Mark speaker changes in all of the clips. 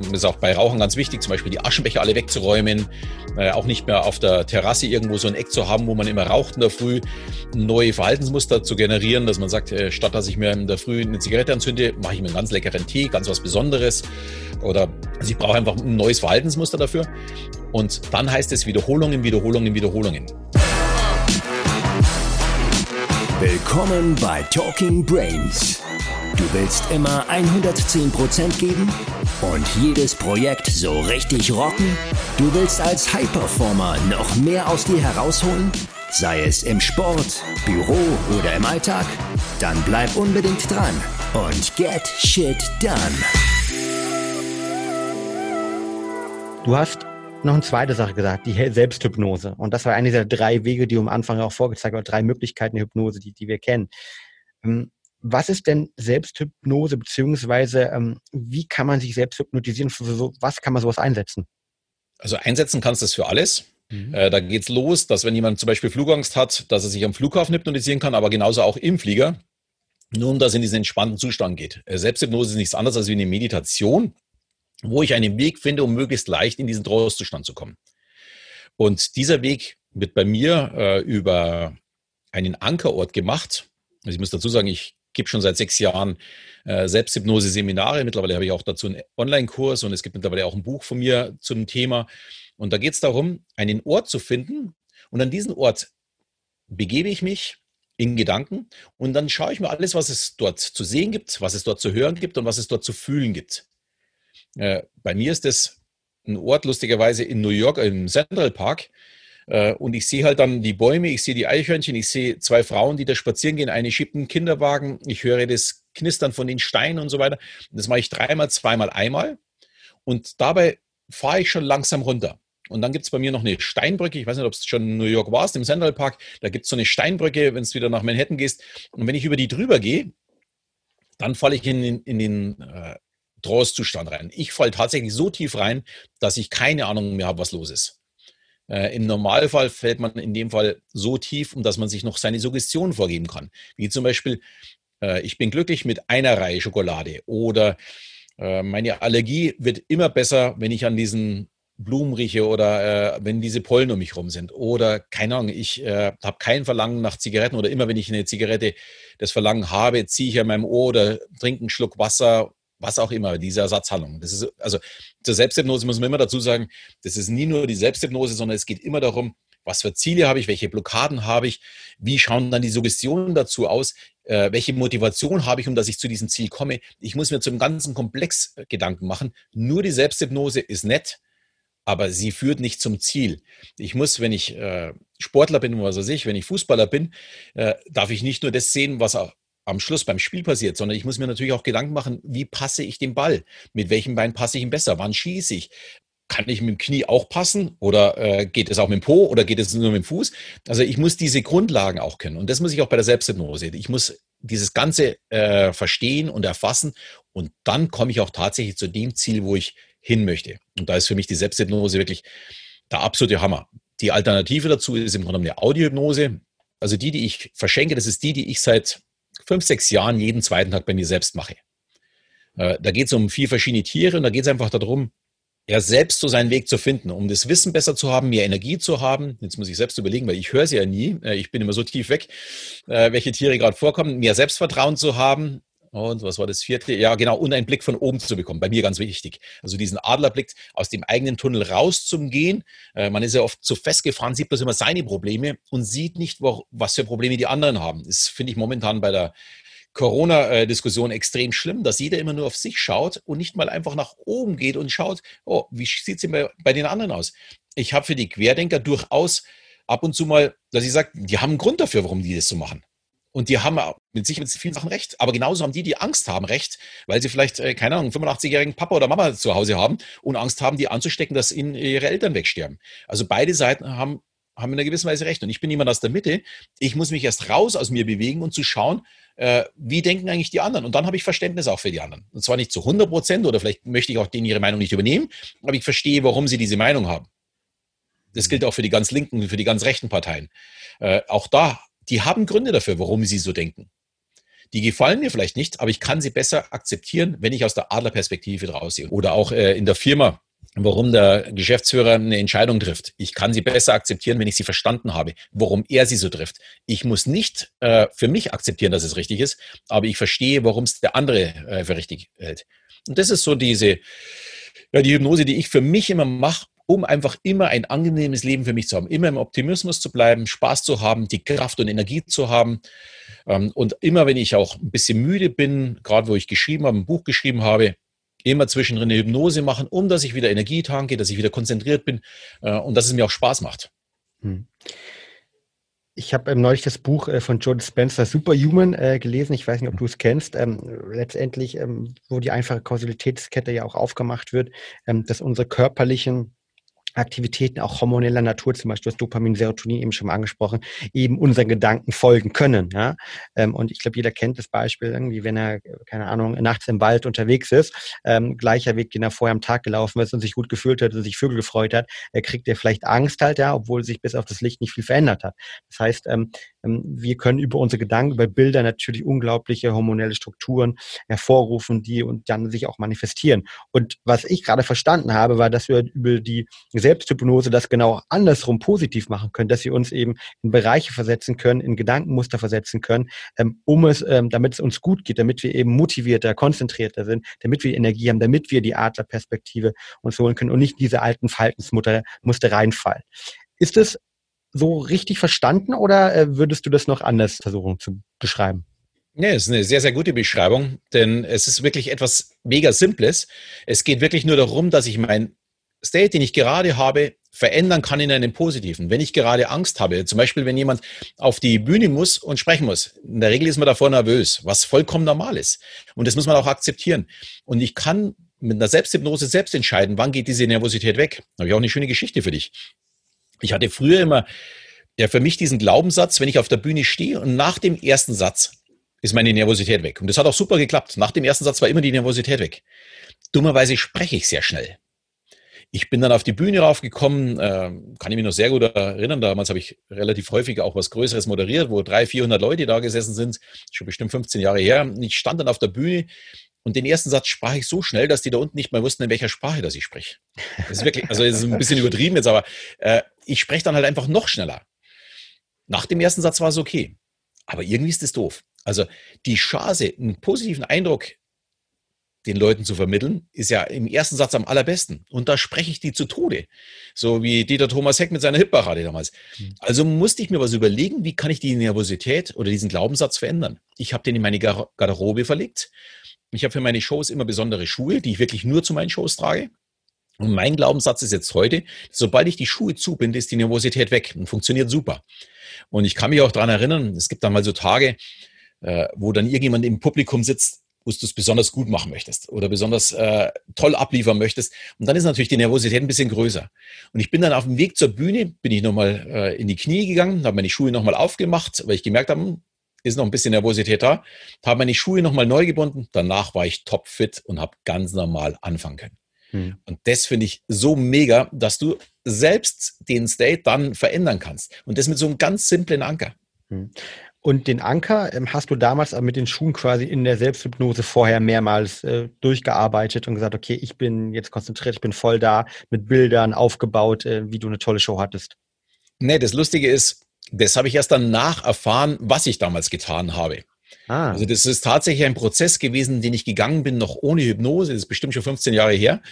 Speaker 1: Das ist auch bei Rauchen ganz wichtig, zum Beispiel die Aschenbecher alle wegzuräumen, äh, auch nicht mehr auf der Terrasse irgendwo so ein Eck zu haben, wo man immer raucht in der Früh, neue Verhaltensmuster zu generieren, dass man sagt, äh, statt dass ich mir in der Früh eine Zigarette anzünde, mache ich mir einen ganz leckeren Tee, ganz was Besonderes. Oder also ich brauche einfach ein neues Verhaltensmuster dafür. Und dann heißt es Wiederholungen, Wiederholungen, Wiederholungen.
Speaker 2: Willkommen bei Talking Brains. Du willst immer 110% geben und jedes Projekt so richtig rocken? Du willst als High-Performer noch mehr aus dir herausholen? Sei es im Sport, Büro oder im Alltag? Dann bleib unbedingt dran und get shit done.
Speaker 3: Du hast noch eine zweite Sache gesagt, die Selbsthypnose. Und das war eine dieser drei Wege, die am Anfang auch vorgezeigt hast, drei Möglichkeiten der Hypnose, die, die wir kennen. Was ist denn Selbsthypnose, beziehungsweise ähm, wie kann man sich selbst hypnotisieren? Was kann man sowas einsetzen?
Speaker 1: Also einsetzen kannst du das für alles. Mhm. Äh, da geht's los, dass wenn jemand zum Beispiel Flugangst hat, dass er sich am Flughafen hypnotisieren kann, aber genauso auch im Flieger, nur um das in diesen entspannten Zustand geht. Äh, Selbsthypnose ist nichts anderes als wie eine Meditation, wo ich einen Weg finde, um möglichst leicht in diesen Trostzustand zu kommen. Und dieser Weg wird bei mir äh, über einen Ankerort gemacht. Also ich muss dazu sagen, ich gebe schon seit sechs Jahren äh, Selbsthypnose-Seminare. Mittlerweile habe ich auch dazu einen Online-Kurs und es gibt mittlerweile auch ein Buch von mir zum Thema. Und da geht es darum, einen Ort zu finden. Und an diesen Ort begebe ich mich in Gedanken und dann schaue ich mir alles, was es dort zu sehen gibt, was es dort zu hören gibt und was es dort zu fühlen gibt. Äh, bei mir ist das ein Ort, lustigerweise in New York, im Central Park. Äh, und ich sehe halt dann die Bäume, ich sehe die Eichhörnchen, ich sehe zwei Frauen, die da spazieren gehen, eine schiebt einen Kinderwagen, ich höre das Knistern von den Steinen und so weiter. Das mache ich dreimal, zweimal, einmal. Und dabei fahre ich schon langsam runter. Und dann gibt es bei mir noch eine Steinbrücke. Ich weiß nicht, ob es schon in New York warst, im Central Park. Da gibt es so eine Steinbrücke, wenn es wieder nach Manhattan gehst. Und wenn ich über die drüber gehe, dann falle ich in, in, den äh, Trance-Zustand rein. Ich falle tatsächlich so tief rein, dass ich keine Ahnung mehr habe, was los ist. Äh, Im Normalfall fällt man in dem Fall so tief, um dass man sich noch seine Suggestion vorgeben kann. Wie zum Beispiel, äh, ich bin glücklich mit einer Reihe Schokolade oder äh, meine Allergie wird immer besser, wenn ich an diesen Blumen rieche oder äh, wenn diese Pollen um mich rum sind. Oder keine Ahnung, ich äh, habe kein Verlangen nach Zigaretten oder immer wenn ich eine Zigarette das Verlangen habe, ziehe ich an meinem Ohr oder trinke einen Schluck Wasser was auch immer, diese Ersatzhandlung. Das ist, also zur Selbsthypnose muss man immer dazu sagen, das ist nie nur die Selbsthypnose, sondern es geht immer darum, was für Ziele habe ich, welche Blockaden habe ich, wie schauen dann die Suggestionen dazu aus, äh, welche Motivation habe ich, um dass ich zu diesem Ziel komme. Ich muss mir zum ganzen Komplex äh, Gedanken machen. Nur die Selbsthypnose ist nett, aber sie führt nicht zum Ziel. Ich muss, wenn ich äh, Sportler bin, was weiß ich, wenn ich Fußballer bin, äh, darf ich nicht nur das sehen, was auch am Schluss beim Spiel passiert, sondern ich muss mir natürlich auch Gedanken machen, wie passe ich den Ball? Mit welchem Bein passe ich ihn besser? Wann schieße ich? Kann ich mit dem Knie auch passen oder äh, geht es auch mit dem Po oder geht es nur mit dem Fuß? Also ich muss diese Grundlagen auch können und das muss ich auch bei der Selbsthypnose. Ich muss dieses Ganze äh, verstehen und erfassen und dann komme ich auch tatsächlich zu dem Ziel, wo ich hin möchte. Und da ist für mich die Selbsthypnose wirklich der absolute Hammer. Die Alternative dazu ist im Grunde eine Audiohypnose. Also die, die ich verschenke, das ist die, die ich seit fünf, sechs Jahren jeden zweiten Tag bei mir selbst mache. Äh, da geht es um vier verschiedene Tiere und da geht es einfach darum, ja, selbst so seinen Weg zu finden, um das Wissen besser zu haben, mehr Energie zu haben. Jetzt muss ich selbst überlegen, weil ich höre sie ja nie. Äh, ich bin immer so tief weg, äh, welche Tiere gerade vorkommen. Mehr Selbstvertrauen zu haben, und was war das vierte? Ja, genau, und einen Blick von oben zu bekommen. Bei mir ganz wichtig. Also diesen Adlerblick aus dem eigenen Tunnel rauszugehen. Äh, man ist ja oft so festgefahren, sieht bloß immer seine Probleme und sieht nicht, wo, was für Probleme die anderen haben. Das finde ich momentan bei der Corona-Diskussion extrem schlimm, dass jeder immer nur auf sich schaut und nicht mal einfach nach oben geht und schaut, oh, wie sieht es denn bei, bei den anderen aus? Ich habe für die Querdenker durchaus ab und zu mal, dass ich sage, die haben einen Grund dafür, warum die das so machen. Und die haben mit sich mit vielen Sachen recht. Aber genauso haben die, die Angst haben, recht, weil sie vielleicht, äh, keine Ahnung, 85-jährigen Papa oder Mama zu Hause haben und Angst haben, die anzustecken, dass ihnen ihre Eltern wegsterben. Also beide Seiten haben, haben in einer gewissen Weise recht. Und ich bin jemand aus der Mitte. Ich muss mich erst raus aus mir bewegen und zu schauen, äh, wie denken eigentlich die anderen. Und dann habe ich Verständnis auch für die anderen. Und zwar nicht zu 100 Prozent oder vielleicht möchte ich auch denen ihre Meinung nicht übernehmen, aber ich verstehe, warum sie diese Meinung haben. Das gilt auch für die ganz linken, für die ganz rechten Parteien. Äh, auch da die haben Gründe dafür, warum sie so denken. Die gefallen mir vielleicht nicht, aber ich kann sie besser akzeptieren, wenn ich aus der Adlerperspektive draus sehe. Oder auch äh, in der Firma, warum der Geschäftsführer eine Entscheidung trifft. Ich kann sie besser akzeptieren, wenn ich sie verstanden habe, warum er sie so trifft. Ich muss nicht äh, für mich akzeptieren, dass es richtig ist, aber ich verstehe, warum es der andere äh, für richtig hält. Und das ist so diese, ja, die Hypnose, die ich für mich immer mache, um einfach immer ein angenehmes Leben für mich zu haben, immer im Optimismus zu bleiben, Spaß zu haben, die Kraft und Energie zu haben. Ähm, und immer, wenn ich auch ein bisschen müde bin, gerade wo ich geschrieben habe, ein Buch geschrieben habe, immer zwischendrin eine Hypnose machen, um dass ich wieder Energie tanke, dass ich wieder konzentriert bin äh, und dass es mir auch Spaß macht. Hm.
Speaker 3: Ich habe ähm, neulich das Buch äh, von Joe Spencer Superhuman äh, gelesen. Ich weiß nicht, ob du es kennst. Ähm, letztendlich, wo die einfache Kausalitätskette ja auch aufgemacht wird, dass unsere körperlichen Aktivitäten auch hormoneller Natur, zum Beispiel das Dopamin, Serotonin eben schon mal angesprochen, eben unseren Gedanken folgen können. Ja? Ähm, und ich glaube, jeder kennt das Beispiel irgendwie, wenn er, keine Ahnung, nachts im Wald unterwegs ist, ähm, gleicher Weg, den er vorher am Tag gelaufen ist und sich gut gefühlt hat und sich Vögel gefreut hat, er kriegt er vielleicht Angst halt, ja, obwohl sich bis auf das Licht nicht viel verändert hat. Das heißt, ähm, wir können über unsere Gedanken, über Bilder natürlich unglaubliche hormonelle Strukturen hervorrufen, die und dann sich auch manifestieren. Und was ich gerade verstanden habe, war, dass wir über die Selbsthypnose das genau andersrum positiv machen können, dass wir uns eben in Bereiche versetzen können, in Gedankenmuster versetzen können, ähm, um es, ähm, damit es uns gut geht, damit wir eben motivierter, konzentrierter sind, damit wir Energie haben, damit wir die Adlerperspektive uns holen können und nicht diese alten Verhaltensmuster Muster reinfallen. Ist es so richtig verstanden oder äh, würdest du das noch anders versuchen zu beschreiben?
Speaker 1: Nee, es ist eine sehr, sehr gute Beschreibung, denn es ist wirklich etwas mega Simples. Es geht wirklich nur darum, dass ich mein State, den ich gerade habe, verändern kann in einen positiven. Wenn ich gerade Angst habe, zum Beispiel, wenn jemand auf die Bühne muss und sprechen muss, in der Regel ist man davor nervös, was vollkommen normal ist. Und das muss man auch akzeptieren. Und ich kann mit einer Selbsthypnose selbst entscheiden, wann geht diese Nervosität weg. Da habe ich auch eine schöne Geschichte für dich. Ich hatte früher immer ja, für mich diesen Glaubenssatz, wenn ich auf der Bühne stehe und nach dem ersten Satz ist meine Nervosität weg. Und das hat auch super geklappt. Nach dem ersten Satz war immer die Nervosität weg. Dummerweise spreche ich sehr schnell. Ich bin dann auf die Bühne raufgekommen, äh, kann ich mich noch sehr gut erinnern. Damals habe ich relativ häufig auch was Größeres moderiert, wo 300, 400 Leute da gesessen sind. Schon bestimmt 15 Jahre her. Ich stand dann auf der Bühne und den ersten Satz sprach ich so schnell, dass die da unten nicht mehr wussten, in welcher Sprache das ich spreche. Das ist wirklich, also das ist ein bisschen übertrieben jetzt, aber äh, ich spreche dann halt einfach noch schneller. Nach dem ersten Satz war es okay. Aber irgendwie ist das doof. Also die Chance, einen positiven Eindruck den Leuten zu vermitteln, ist ja im ersten Satz am allerbesten. Und da spreche ich die zu Tode. So wie Dieter Thomas Heck mit seiner Hip-Parade damals. Mhm. Also musste ich mir was überlegen, wie kann ich die Nervosität oder diesen Glaubenssatz verändern. Ich habe den in meine Garderobe verlegt. Ich habe für meine Shows immer besondere Schuhe, die ich wirklich nur zu meinen Shows trage. Und mein Glaubenssatz ist jetzt heute, sobald ich die Schuhe zubinde, ist die Nervosität weg und funktioniert super. Und ich kann mich auch daran erinnern, es gibt dann mal so Tage, äh, wo dann irgendjemand im Publikum sitzt, wo du es besonders gut machen möchtest oder besonders äh, toll abliefern möchtest. Und dann ist natürlich die Nervosität ein bisschen größer. Und ich bin dann auf dem Weg zur Bühne, bin ich nochmal äh, in die Knie gegangen, habe meine Schuhe nochmal aufgemacht, weil ich gemerkt habe, hm, ist noch ein bisschen Nervosität da, habe meine Schuhe nochmal neu gebunden. Danach war ich topfit und habe ganz normal anfangen können. Hm. Und das finde ich so mega, dass du selbst den State dann verändern kannst. Und das mit so einem ganz simplen Anker. Hm.
Speaker 3: Und den Anker ähm, hast du damals mit den Schuhen quasi in der Selbsthypnose vorher mehrmals äh, durchgearbeitet und gesagt, okay, ich bin jetzt konzentriert, ich bin voll da, mit Bildern aufgebaut, äh, wie du eine tolle Show hattest.
Speaker 1: Nee, das Lustige ist, das habe ich erst danach erfahren, was ich damals getan habe. Ah. Also das ist tatsächlich ein Prozess gewesen, den ich gegangen bin, noch ohne Hypnose, das ist bestimmt schon 15 Jahre her,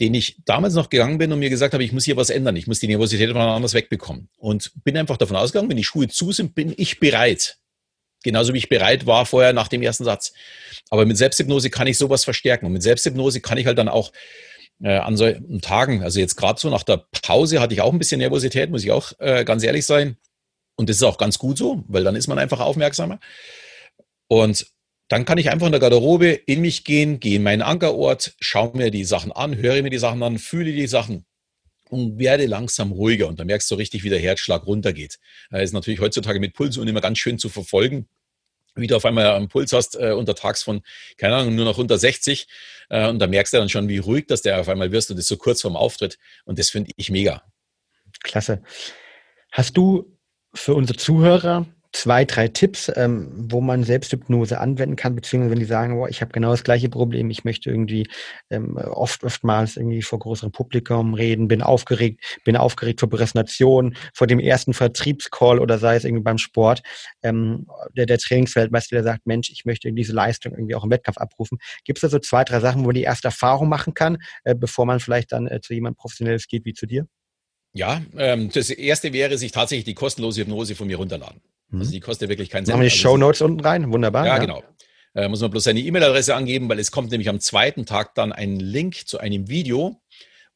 Speaker 1: den ich damals noch gegangen bin und mir gesagt habe, ich muss hier was ändern, ich muss die Nervosität von anders wegbekommen. Und bin einfach davon ausgegangen, wenn die Schuhe zu sind, bin ich bereit. Genauso wie ich bereit war vorher nach dem ersten Satz. Aber mit Selbsthypnose kann ich sowas verstärken. Und mit Selbsthypnose kann ich halt dann auch äh, an solchen Tagen, also jetzt gerade so nach der Pause hatte ich auch ein bisschen Nervosität, muss ich auch äh, ganz ehrlich sein. Und das ist auch ganz gut so, weil dann ist man einfach aufmerksamer. Und dann kann ich einfach in der Garderobe in mich gehen, gehe in meinen Ankerort, schaue mir die Sachen an, höre mir die Sachen an, fühle die Sachen und werde langsam ruhiger. Und da merkst du richtig, wie der Herzschlag runtergeht. Das ist natürlich heutzutage mit Pulsuhren immer ganz schön zu verfolgen wie du auf einmal einen Puls hast äh, untertags von, keine Ahnung, nur noch unter 60. Äh, und da merkst du dann schon, wie ruhig das der auf einmal wirst und das so kurz vorm Auftritt. Und das finde ich mega.
Speaker 3: Klasse. Hast du für unsere Zuhörer zwei, drei Tipps, ähm, wo man Selbsthypnose anwenden kann, beziehungsweise wenn die sagen, boah, ich habe genau das gleiche Problem, ich möchte irgendwie ähm, oft, oftmals irgendwie vor größerem Publikum reden, bin aufgeregt, bin aufgeregt vor Präsentation, vor dem ersten Vertriebscall oder sei es irgendwie beim Sport, ähm, der, der Trainingsfeldmeister, der sagt, Mensch, ich möchte diese Leistung irgendwie auch im Wettkampf abrufen. Gibt es da so zwei, drei Sachen, wo man die erste Erfahrung machen kann, äh, bevor man vielleicht dann äh, zu jemandem Professionelles geht wie zu dir?
Speaker 1: Ja, ähm, das erste wäre, sich tatsächlich die kostenlose Hypnose von mir runterladen. Also die kostet wirklich keinen Cent.
Speaker 3: Machen wir die
Speaker 1: Also
Speaker 3: Show Notes unten rein? Wunderbar.
Speaker 1: Ja, genau. Äh, muss man bloß seine E-Mail-Adresse angeben, weil es kommt nämlich am zweiten Tag dann ein Link zu einem Video.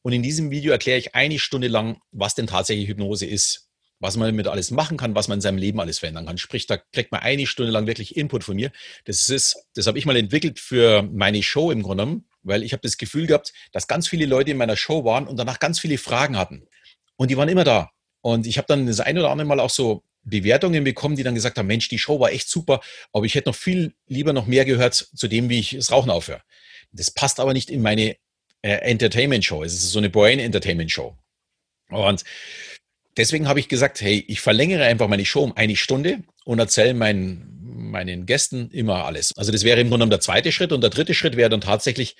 Speaker 1: Und in diesem Video erkläre ich eine Stunde lang, was denn tatsächlich Hypnose ist, was man damit alles machen kann, was man in seinem Leben alles verändern kann. Sprich, da kriegt man eine Stunde lang wirklich Input von mir. Das ist, das habe ich mal entwickelt für meine Show im Grunde genommen, weil ich habe das Gefühl gehabt, dass ganz viele Leute in meiner Show waren und danach ganz viele Fragen hatten. Und die waren immer da. Und ich habe dann das ein oder andere Mal auch so Bewertungen bekommen, die dann gesagt haben, Mensch, die Show war echt super, aber ich hätte noch viel lieber noch mehr gehört zu dem, wie ich das Rauchen aufhöre. Das passt aber nicht in meine äh, Entertainment-Show. Es ist so eine Brain-Entertainment-Show. Und deswegen habe ich gesagt, hey, ich verlängere einfach meine Show um eine Stunde und erzähle meinen, meinen Gästen immer alles. Also das wäre im Grunde genommen der zweite Schritt. Und der dritte Schritt wäre dann tatsächlich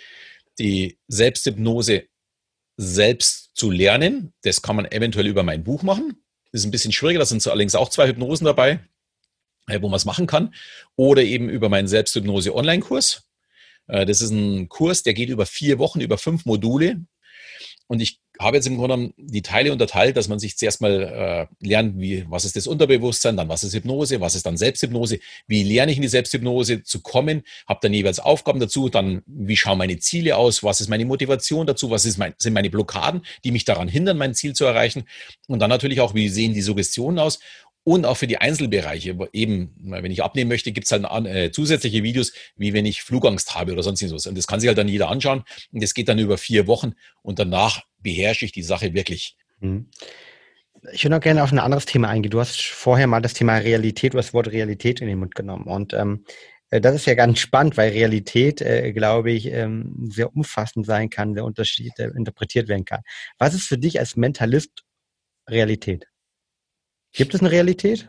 Speaker 1: die Selbsthypnose selbst zu lernen. Das kann man eventuell über mein Buch machen. Ist ein bisschen schwieriger. Da sind so allerdings auch zwei Hypnosen dabei, äh, wo man es machen kann. Oder eben über meinen Selbsthypnose-Online-Kurs. Äh, Das ist ein Kurs, der geht über vier Wochen, über fünf Module. Und ich habe jetzt im Grunde genommen die Teile unterteilt, dass man sich zuerst mal äh, lernt, wie, was ist das Unterbewusstsein, dann was ist Hypnose, was ist dann Selbsthypnose, wie lerne ich in die Selbsthypnose zu kommen, habe dann jeweils Aufgaben dazu, dann wie schauen meine Ziele aus, was ist meine Motivation dazu, was ist mein, sind meine Blockaden, die mich daran hindern, mein Ziel zu erreichen und dann natürlich auch, wie sehen die Suggestionen aus und auch für die Einzelbereiche. Eben, wenn ich abnehmen möchte, gibt es halt äh, zusätzliche Videos, wie wenn ich Flugangst habe oder sonst was. Und das kann sich halt dann jeder anschauen. Und das geht dann über vier Wochen und danach beherrsche ich die Sache wirklich.
Speaker 3: Mhm. Ich würde noch gerne auf ein anderes Thema eingehen. Du hast vorher mal das Thema Realität, du hast das Wort Realität in den Mund genommen. Und ähm, äh, das ist ja ganz spannend, weil Realität, äh, glaube ich, ähm, sehr umfassend sein kann, sehr unterschiedlich äh, interpretiert werden kann. Was ist für dich als Mentalist Realität? Gibt es eine Realität?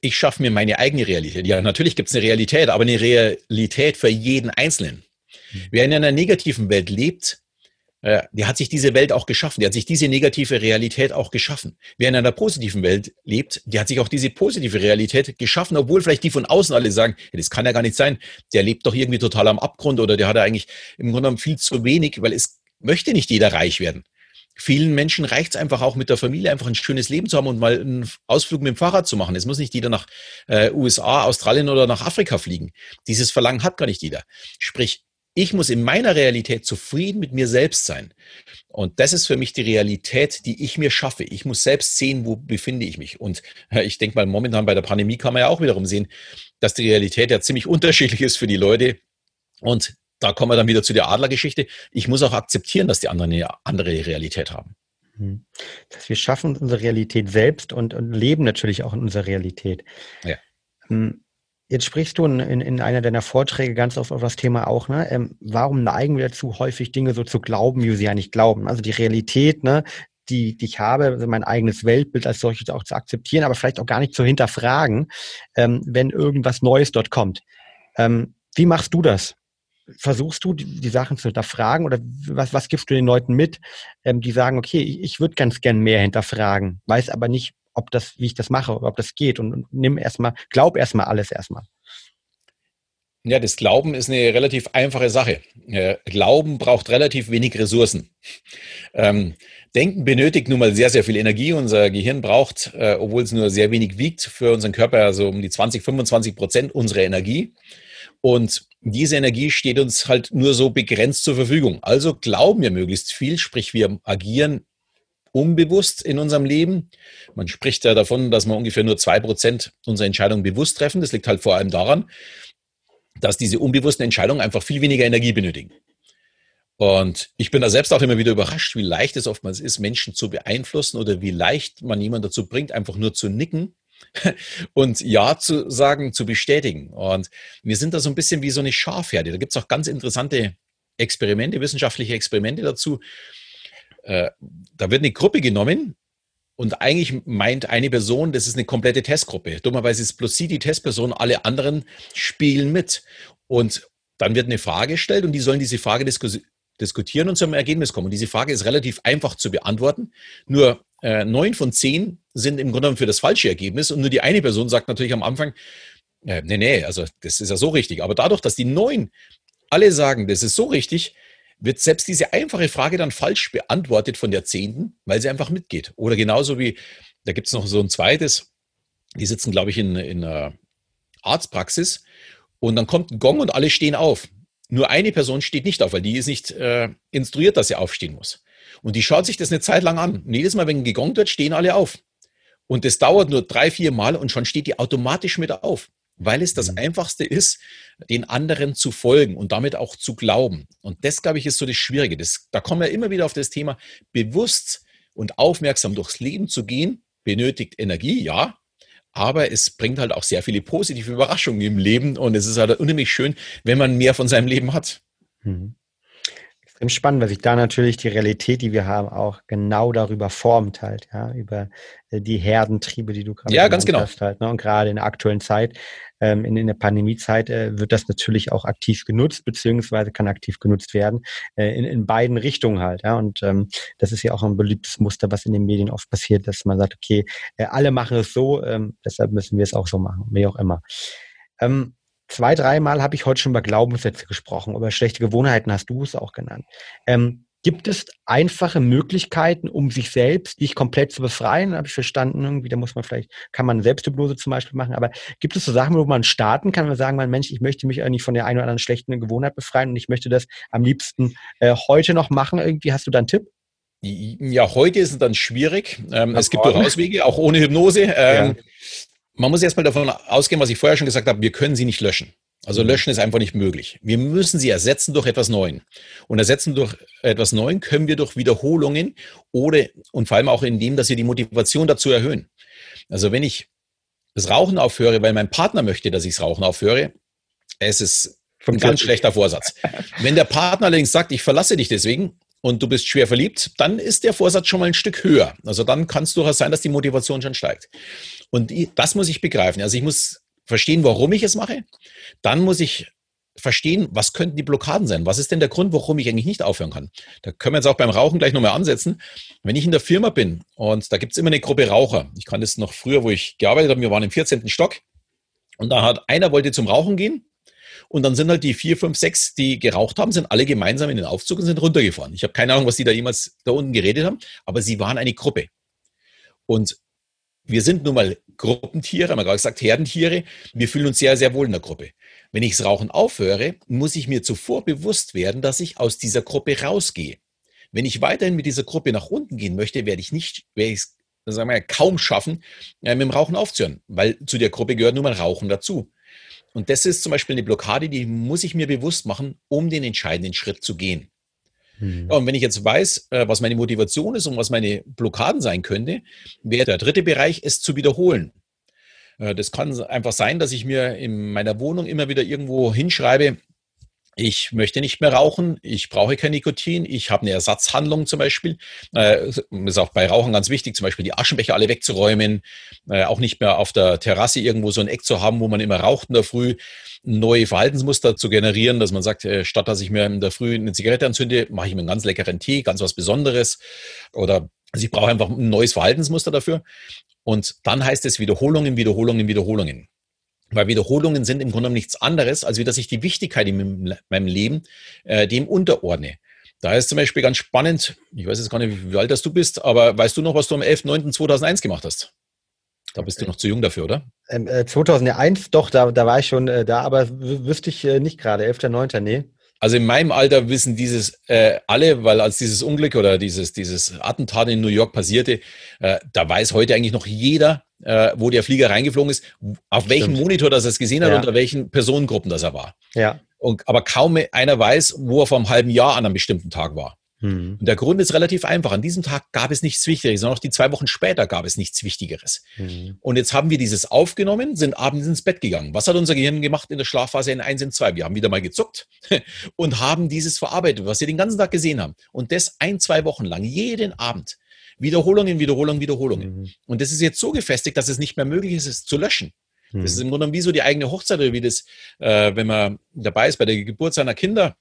Speaker 1: Ich schaffe mir meine eigene Realität. Ja, natürlich gibt es eine Realität, aber eine Realität für jeden Einzelnen.
Speaker 3: Mhm.
Speaker 1: Wer in einer negativen Welt lebt, äh, der hat sich diese Welt auch geschaffen. Der hat sich diese negative Realität auch geschaffen. Wer in einer positiven Welt lebt, der hat sich auch diese positive Realität geschaffen, obwohl vielleicht die von außen alle sagen, ja, das kann ja gar nicht sein. Der lebt doch irgendwie total am Abgrund oder der hat ja eigentlich im Grunde genommen viel zu wenig, weil es möchte nicht jeder reich werden. Vielen Menschen reicht es einfach auch mit der Familie einfach ein schönes Leben zu haben und mal einen Ausflug mit dem Fahrrad zu machen. Es muss nicht jeder nach äh, USA, Australien oder nach Afrika fliegen. Dieses Verlangen hat gar nicht jeder. Sprich, ich muss in meiner Realität zufrieden mit mir selbst sein. Und das ist für mich die Realität, die ich mir schaffe. Ich muss selbst sehen, wo befinde ich mich. Und äh, ich denke mal, momentan bei der Pandemie kann man ja auch wiederum sehen, dass die Realität ja ziemlich unterschiedlich ist für die Leute. Und da kommen wir dann wieder zu der Adlergeschichte. Ich muss auch akzeptieren, dass die anderen eine andere Realität haben.
Speaker 3: Mhm. Das heißt, wir schaffen unsere Realität selbst und, und leben natürlich auch in unserer Realität.
Speaker 1: Ja.
Speaker 3: Hm, Jetzt sprichst du in, in, in einer deiner Vorträge ganz oft auf das Thema auch, ne? Ähm, warum neigen wir dazu, häufig Dinge so zu glauben, wie wir sie ja nicht glauben? Also die Realität, ne, die, die ich habe, also mein eigenes Weltbild als solches auch zu akzeptieren, aber vielleicht auch gar nicht zu hinterfragen, ähm, wenn irgendwas Neues dort kommt. Ähm, wie machst du das? Versuchst du, die, die Sachen zu hinterfragen oder was, was gibst du den Leuten mit, ähm, die sagen, okay, ich, ich würde ganz gern mehr hinterfragen, weiß aber nicht, ob das, wie ich das mache, ob das geht und, und nimm erstmal, glaub erstmal alles erstmal.
Speaker 1: Ja, das Glauben ist eine relativ einfache Sache. Glauben braucht relativ wenig Ressourcen. Ähm, Denken benötigt nun mal sehr, sehr viel Energie. Unser Gehirn braucht, äh, obwohl es nur sehr wenig wiegt, für unseren Körper also um die 20, 25 Prozent unserer Energie. Und diese Energie steht uns halt nur so begrenzt zur Verfügung. Also glauben wir möglichst viel, sprich wir agieren unbewusst in unserem Leben. Man spricht ja davon, dass wir ungefähr nur zwei Prozent unserer Entscheidungen bewusst treffen. Das liegt halt vor allem daran, dass diese unbewussten Entscheidungen einfach viel weniger Energie benötigen. Und ich bin da selbst auch immer wieder überrascht, wie leicht es oftmals ist, Menschen zu beeinflussen oder wie leicht man jemanden dazu bringt, einfach nur zu nicken und Ja zu sagen, zu bestätigen. Und wir sind da so ein bisschen wie so eine Schafherde. Da gibt es auch ganz interessante Experimente, wissenschaftliche Experimente dazu. Äh, da wird eine Gruppe genommen Und eigentlich meint eine Person, das ist eine komplette Testgruppe. Dummerweise ist bloß sie die Testperson, alle anderen spielen mit. Und dann wird eine Frage gestellt und die sollen diese Frage diskutieren und zum Ergebnis kommen. Und diese Frage ist relativ einfach zu beantworten. Nur neun von zehn sind im Grunde genommen für das falsche Ergebnis und nur die eine Person sagt natürlich am Anfang, äh, nee, nee, also das ist ja so richtig. Aber dadurch, dass die neun alle sagen, das ist so richtig, wird selbst diese einfache Frage dann falsch beantwortet von der Zehnten, weil sie einfach mitgeht. Oder genauso wie, da gibt es noch so ein zweites, die sitzen, glaube ich, in, in einer Arztpraxis und dann kommt ein Gong und alle stehen auf. Nur eine Person steht nicht auf, weil die ist nicht äh, instruiert, dass sie aufstehen muss. Und die schaut sich das eine Zeit lang an. Und jedes Mal, wenn gegongt wird, stehen alle auf. Und das dauert nur drei, vier Mal und schon steht die automatisch mit auf weil es das mhm. Einfachste ist, den anderen zu folgen und damit auch zu glauben. Und das, glaube ich, ist so das Schwierige. Das, da kommen wir immer wieder auf das Thema, bewusst und aufmerksam durchs Leben zu gehen, benötigt Energie, ja, aber es bringt halt auch sehr viele positive Überraschungen im Leben und es ist halt unheimlich schön, wenn man mehr von seinem Leben hat. Mhm
Speaker 3: extrem spannend, weil sich da natürlich die Realität, die wir haben, auch genau darüber formt halt, ja, über äh, die Herdentriebe, die du
Speaker 1: gerade ja, ganz genau.
Speaker 3: hast halt. Ne? Und gerade in der aktuellen Zeit, ähm, in, in der Pandemiezeit, äh, wird das natürlich auch aktiv genutzt, beziehungsweise kann aktiv genutzt werden, äh, in, in beiden Richtungen halt. Ja? Und ähm, das ist ja auch ein beliebtes Muster, was in den Medien oft passiert, dass man sagt, okay, äh, alle machen es so, ähm, deshalb müssen wir es auch so machen, wie auch immer. Ähm, zwei, dreimal habe ich heute schon über Glaubenssätze gesprochen, über schlechte Gewohnheiten hast du es auch genannt. Ähm, gibt es einfache Möglichkeiten, um sich selbst nicht komplett zu befreien? Habe ich verstanden, irgendwie, da muss man vielleicht, kann man Selbsthypnose zum Beispiel machen, aber gibt es so Sachen, wo man starten kann, und sagen, man, Mensch, ich möchte mich eigentlich von der einen oder anderen schlechten Gewohnheit befreien und ich möchte das am liebsten äh, heute noch machen. Irgendwie hast du da einen Tipp?
Speaker 1: Ja, heute ist es dann schwierig. Ähm, es gibt durchaus Wege, auch ohne Hypnose. Ähm, ja man muss erstmal davon ausgehen, was ich vorher schon gesagt habe, wir können sie nicht löschen. Also mhm. löschen ist einfach nicht möglich. Wir müssen sie ersetzen durch etwas Neues. Und ersetzen durch etwas Neues können wir durch Wiederholungen oder und vor allem auch indem, dass wir die Motivation dazu erhöhen. Also wenn ich das Rauchen aufhöre, weil mein Partner möchte, dass ich das Rauchen aufhöre, es ist ein ganz schlechter Vorsatz. Wenn der Partner allerdings sagt, ich verlasse dich deswegen und du bist schwer verliebt, dann ist der Vorsatz schon mal ein Stück höher. Also dann kann es durchaus sein, dass die Motivation schon steigt. Und das muss ich begreifen. Also ich muss verstehen, warum ich es mache. Dann muss ich verstehen, was könnten die Blockaden sein? Was ist denn der Grund, warum ich eigentlich nicht aufhören kann? Da können wir jetzt auch beim Rauchen gleich nochmal ansetzen. Wenn ich in der Firma bin und da gibt es immer eine Gruppe Raucher. Ich kann das noch früher, wo ich gearbeitet habe, wir waren im 14. Stock und da hat einer wollte zum Rauchen gehen und dann sind halt die vier, fünf, sechs, die geraucht haben, sind alle gemeinsam in den Aufzug und sind runtergefahren. Ich habe keine Ahnung, was die da jemals da unten geredet haben, aber sie waren eine Gruppe. Und wir sind nun mal Gruppentiere, haben wir gerade gesagt, Herdentiere. Wir fühlen uns sehr, sehr wohl in der Gruppe. Wenn ich das Rauchen aufhöre, muss ich mir zuvor bewusst werden, dass ich aus dieser Gruppe rausgehe. Wenn ich weiterhin mit dieser Gruppe nach unten gehen möchte, werde ich nicht, werde ich es sagen kaum schaffen, äh, mit dem Rauchen aufzuhören, weil zu der Gruppe gehört nun mal Rauchen dazu. Und das ist zum Beispiel eine Blockade, die muss ich mir bewusst machen, um den entscheidenden Schritt zu gehen. Mhm. Ja, und wenn ich jetzt weiß, äh, was meine Motivation ist und was meine Blockaden sein könnte, wäre der dritte Bereich, es zu wiederholen. Äh, das kann einfach sein, dass ich mir in meiner Wohnung immer wieder irgendwo hinschreibe, ich möchte nicht mehr rauchen, ich brauche kein Nikotin, ich habe eine Ersatzhandlung zum Beispiel. Äh, ist auch bei Rauchen ganz wichtig, zum Beispiel die Aschenbecher alle wegzuräumen, äh, auch nicht mehr auf der Terrasse irgendwo so ein Eck zu haben, wo man immer raucht in der Früh, neue Verhaltensmuster zu generieren, dass man sagt, äh, statt dass ich mir in der Früh eine Zigarette anzünde, mache ich mir einen ganz leckeren Tee, ganz was Besonderes. Oder also ich brauche einfach ein neues Verhaltensmuster dafür. Und dann heißt es Wiederholungen, Wiederholungen, Wiederholungen. Weil Wiederholungen sind im Grunde genommen nichts anderes, als wie dass ich die Wichtigkeit in meinem Leben äh, dem unterordne. Da ist zum Beispiel ganz spannend, ich weiß jetzt gar nicht, wie alt das du bist, aber weißt du noch, was du am 11.09.2001 gemacht hast? Da bist du noch zu jung dafür, oder?
Speaker 3: Ähm, äh, 2001, doch, da, da war ich schon äh, da, aber wüsste ich äh, nicht gerade, 11.09., nee.
Speaker 1: Also in meinem Alter wissen dieses äh, alle, weil als dieses Unglück oder dieses, dieses Attentat in New York passierte, äh, da weiß heute eigentlich noch jeder, äh, wo der Flieger reingeflogen ist, auf welchem. Monitor das er es gesehen hat, ja. unter welchen Personengruppen das er war.
Speaker 3: Ja.
Speaker 1: Und, aber kaum einer weiß, wo er vor einem halben Jahr an einem bestimmten Tag war. Mhm. Und der Grund ist relativ einfach. An diesem Tag gab es nichts Wichtigeres, sondern auch die zwei Wochen später gab es nichts Wichtigeres. Mhm. Und jetzt haben wir dieses aufgenommen, sind abends ins Bett gegangen. Was hat unser Gehirn gemacht in der Schlafphase in 1 und 2? Wir haben wieder mal gezuckt und haben dieses verarbeitet, was wir den ganzen Tag gesehen haben. Und das ein, zwei Wochen lang, jeden Abend. Wiederholungen, Wiederholungen, Wiederholungen. Mhm. Und das ist jetzt so gefestigt, dass es nicht mehr möglich ist, es zu löschen. Das ist mhm. im Grunde wie so die eigene Hochzeit oder wie das, äh, wenn man dabei ist bei der Geburt seiner Kinder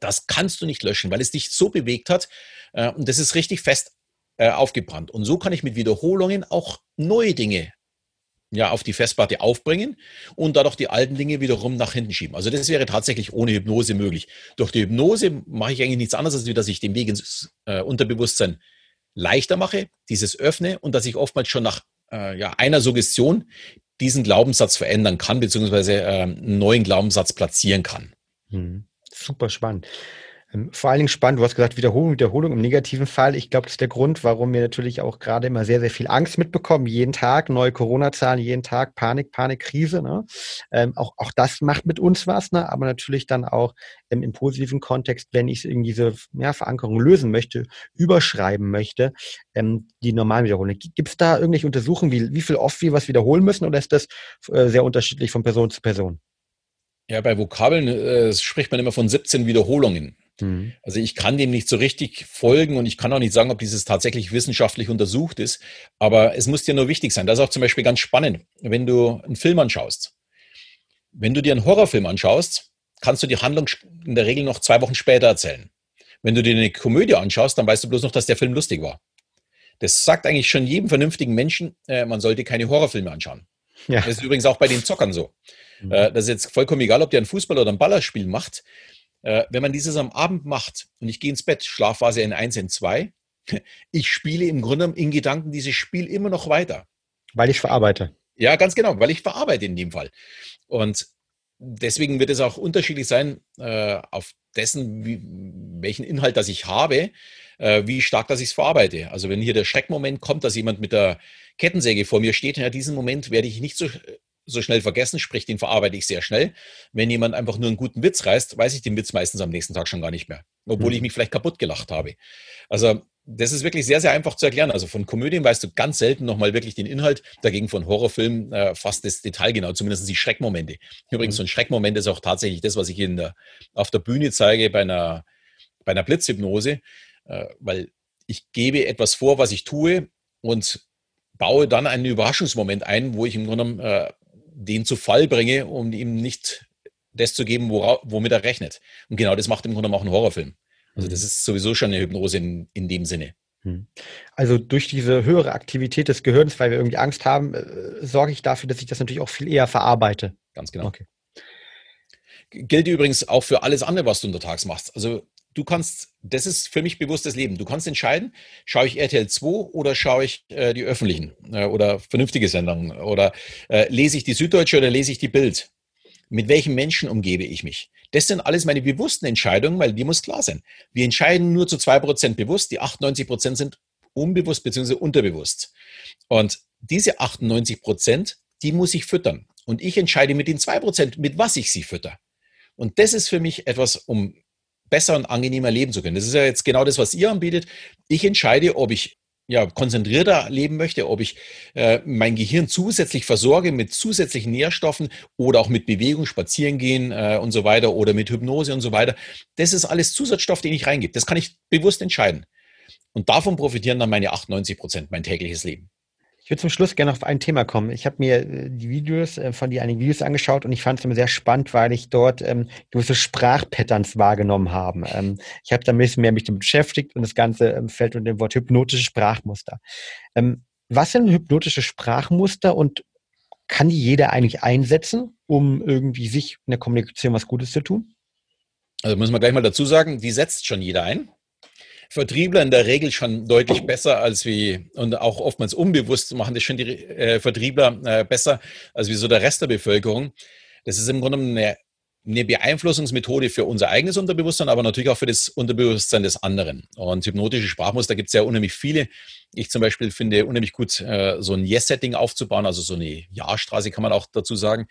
Speaker 1: das kannst du nicht löschen, weil es dich so bewegt hat äh, und das ist richtig fest äh, aufgebrannt. Und so kann ich mit Wiederholungen auch neue Dinge ja, auf die Festplatte aufbringen und dadurch die alten Dinge wiederum nach hinten schieben. Also das wäre tatsächlich ohne Hypnose möglich. Durch die Hypnose mache ich eigentlich nichts anderes, als dass ich den Weg ins äh, Unterbewusstsein leichter mache, dieses öffne und dass ich oftmals schon nach äh, ja, einer Suggestion diesen Glaubenssatz verändern kann, beziehungsweise äh, einen neuen Glaubenssatz platzieren kann.
Speaker 3: Hm super spannend. Ähm, vor allen Dingen spannend, du hast gesagt, Wiederholung, Wiederholung im negativen Fall. Ich glaube, das ist der Grund, warum wir natürlich auch gerade immer sehr, sehr viel Angst mitbekommen. Jeden Tag neue Corona-Zahlen, jeden Tag Panik, Panik, Krise. Ne? Ähm, auch, auch das macht mit uns was, ne? aber natürlich dann auch ähm, im positiven Kontext, wenn ich irgendwie diese ja, Verankerung lösen möchte, überschreiben möchte, ähm, die normalen Wiederholungen. Gibt es da irgendwelche Untersuchungen, wie, wie viel oft wir was wiederholen müssen oder ist das äh, sehr unterschiedlich von Person zu Person?
Speaker 1: Ja, bei Vokabeln äh, spricht man immer von 17 Wiederholungen. Mhm. Also ich kann dem nicht so richtig folgen und ich kann auch nicht sagen, ob dieses tatsächlich wissenschaftlich untersucht ist. Aber es muss dir nur wichtig sein. Das ist auch zum Beispiel ganz spannend, wenn du einen Film anschaust. Wenn du dir einen Horrorfilm anschaust, kannst du die Handlung in der Regel noch zwei Wochen später erzählen. Wenn du dir eine Komödie anschaust, dann weißt du bloß noch, dass der Film lustig war. Das sagt eigentlich schon jedem vernünftigen Menschen, äh, man sollte keine Horrorfilme anschauen. Ja. Das ist übrigens auch bei den Zockern so. Mhm. Äh, das ist jetzt vollkommen egal, ob der ein Fußball oder ein Ballerspiel macht. Äh, wenn man dieses am Abend macht und ich gehe ins Bett, Schlafphase in 1, in 2, ich spiele im Grunde in Gedanken dieses Spiel immer noch weiter.
Speaker 3: Weil ich verarbeite.
Speaker 1: Ja, ganz genau, weil ich verarbeite in dem Fall. Und deswegen wird es auch unterschiedlich sein, äh, auf dessen, wie, welchen Inhalt das ich habe, äh, wie stark dass ich es verarbeite. Also wenn hier der Schreckmoment kommt, dass jemand mit der Kettensäge vor mir steht, ja, diesen Moment werde ich nicht so so schnell vergessen, sprich, den verarbeite ich sehr schnell. Wenn jemand einfach nur einen guten Witz reißt, weiß ich den Witz meistens am nächsten Tag schon gar nicht mehr, obwohl mhm. ich mich vielleicht kaputt gelacht habe. Also das ist wirklich sehr, sehr einfach zu erklären. Also von Komödien weißt du ganz selten nochmal wirklich den Inhalt, dagegen von Horrorfilmen äh, fast das Detail genau, zumindest die Schreckmomente. Übrigens, mhm. so ein Schreckmoment ist auch tatsächlich das, was ich in der, auf der Bühne zeige bei einer, bei einer Blitzhypnose, äh, weil ich gebe etwas vor, was ich tue und baue dann einen Überraschungsmoment ein, wo ich im Grunde äh, den zu Fall bringe, um ihm nicht das zu geben, womit er rechnet. Und genau das macht im Grunde auch ein Horrorfilm. Also das mhm. ist sowieso schon eine Hypnose in, in dem Sinne.
Speaker 3: Mhm. Also durch diese höhere Aktivität des Gehirns, weil wir irgendwie Angst haben, äh, sorge ich dafür, dass ich das natürlich auch viel eher verarbeite.
Speaker 1: Ganz genau. Okay. Gilt übrigens auch für alles andere, was du untertags machst. Also du kannst, das ist für mich bewusstes Leben. Du kannst entscheiden, schaue ich RTL 2 oder schaue ich äh, die öffentlichen äh, oder vernünftige Sendungen oder äh, lese ich die Süddeutsche oder lese ich die Bild. Mit welchen Menschen umgebe ich mich? Das sind alles meine bewussten Entscheidungen, weil die muss klar sein. Wir entscheiden nur zu zwei Prozent bewusst, die 98 Prozent sind unbewusst bzw. unterbewusst. Und diese 98%, Prozent, die muss ich füttern. Und ich entscheide mit den zwei Prozent, mit was ich sie fütter. Und das ist für mich etwas, um besser und angenehmer leben zu können. Das ist ja jetzt genau das, was ihr anbietet. Ich entscheide, ob ich ja, konzentrierter leben möchte, ob ich äh, mein Gehirn zusätzlich versorge mit zusätzlichen Nährstoffen oder auch mit Bewegung, Spazieren gehen äh, und so weiter oder mit Hypnose und so weiter. Das ist alles Zusatzstoff, den ich reingebe. Das kann ich bewusst entscheiden. Und davon profitieren dann meine 98 Prozent, mein tägliches Leben.
Speaker 3: Ich würde zum Schluss gerne auf ein Thema kommen. Ich habe mir äh, die Videos äh, von dir einige Videos angeschaut und ich fand es immer sehr spannend, weil ich dort ähm, gewisse Sprachpatterns wahrgenommen habe. Ähm, ich habe da ein bisschen mehr mich damit beschäftigt und das Ganze ähm, fällt unter dem Wort hypnotische Sprachmuster. Ähm, was sind hypnotische Sprachmuster und kann die jeder eigentlich einsetzen, um irgendwie sich in der Kommunikation was Gutes zu tun?
Speaker 1: Also muss man gleich mal dazu sagen, die setzt schon jeder ein. Vertriebler in der Regel schon deutlich besser als wie, und auch oftmals unbewusst machen das schon die äh, Vertriebler äh, besser als wie so der Rest der Bevölkerung. Das ist im Grunde eine, eine Beeinflussungsmethode für unser eigenes Unterbewusstsein, aber natürlich auch für das Unterbewusstsein des anderen. Und hypnotische Sprachmuster gibt es ja unheimlich viele. Ich zum Beispiel finde unheimlich gut, äh, so ein Yes-Setting aufzubauen, also so eine Ja-Straße kann man auch dazu sagen.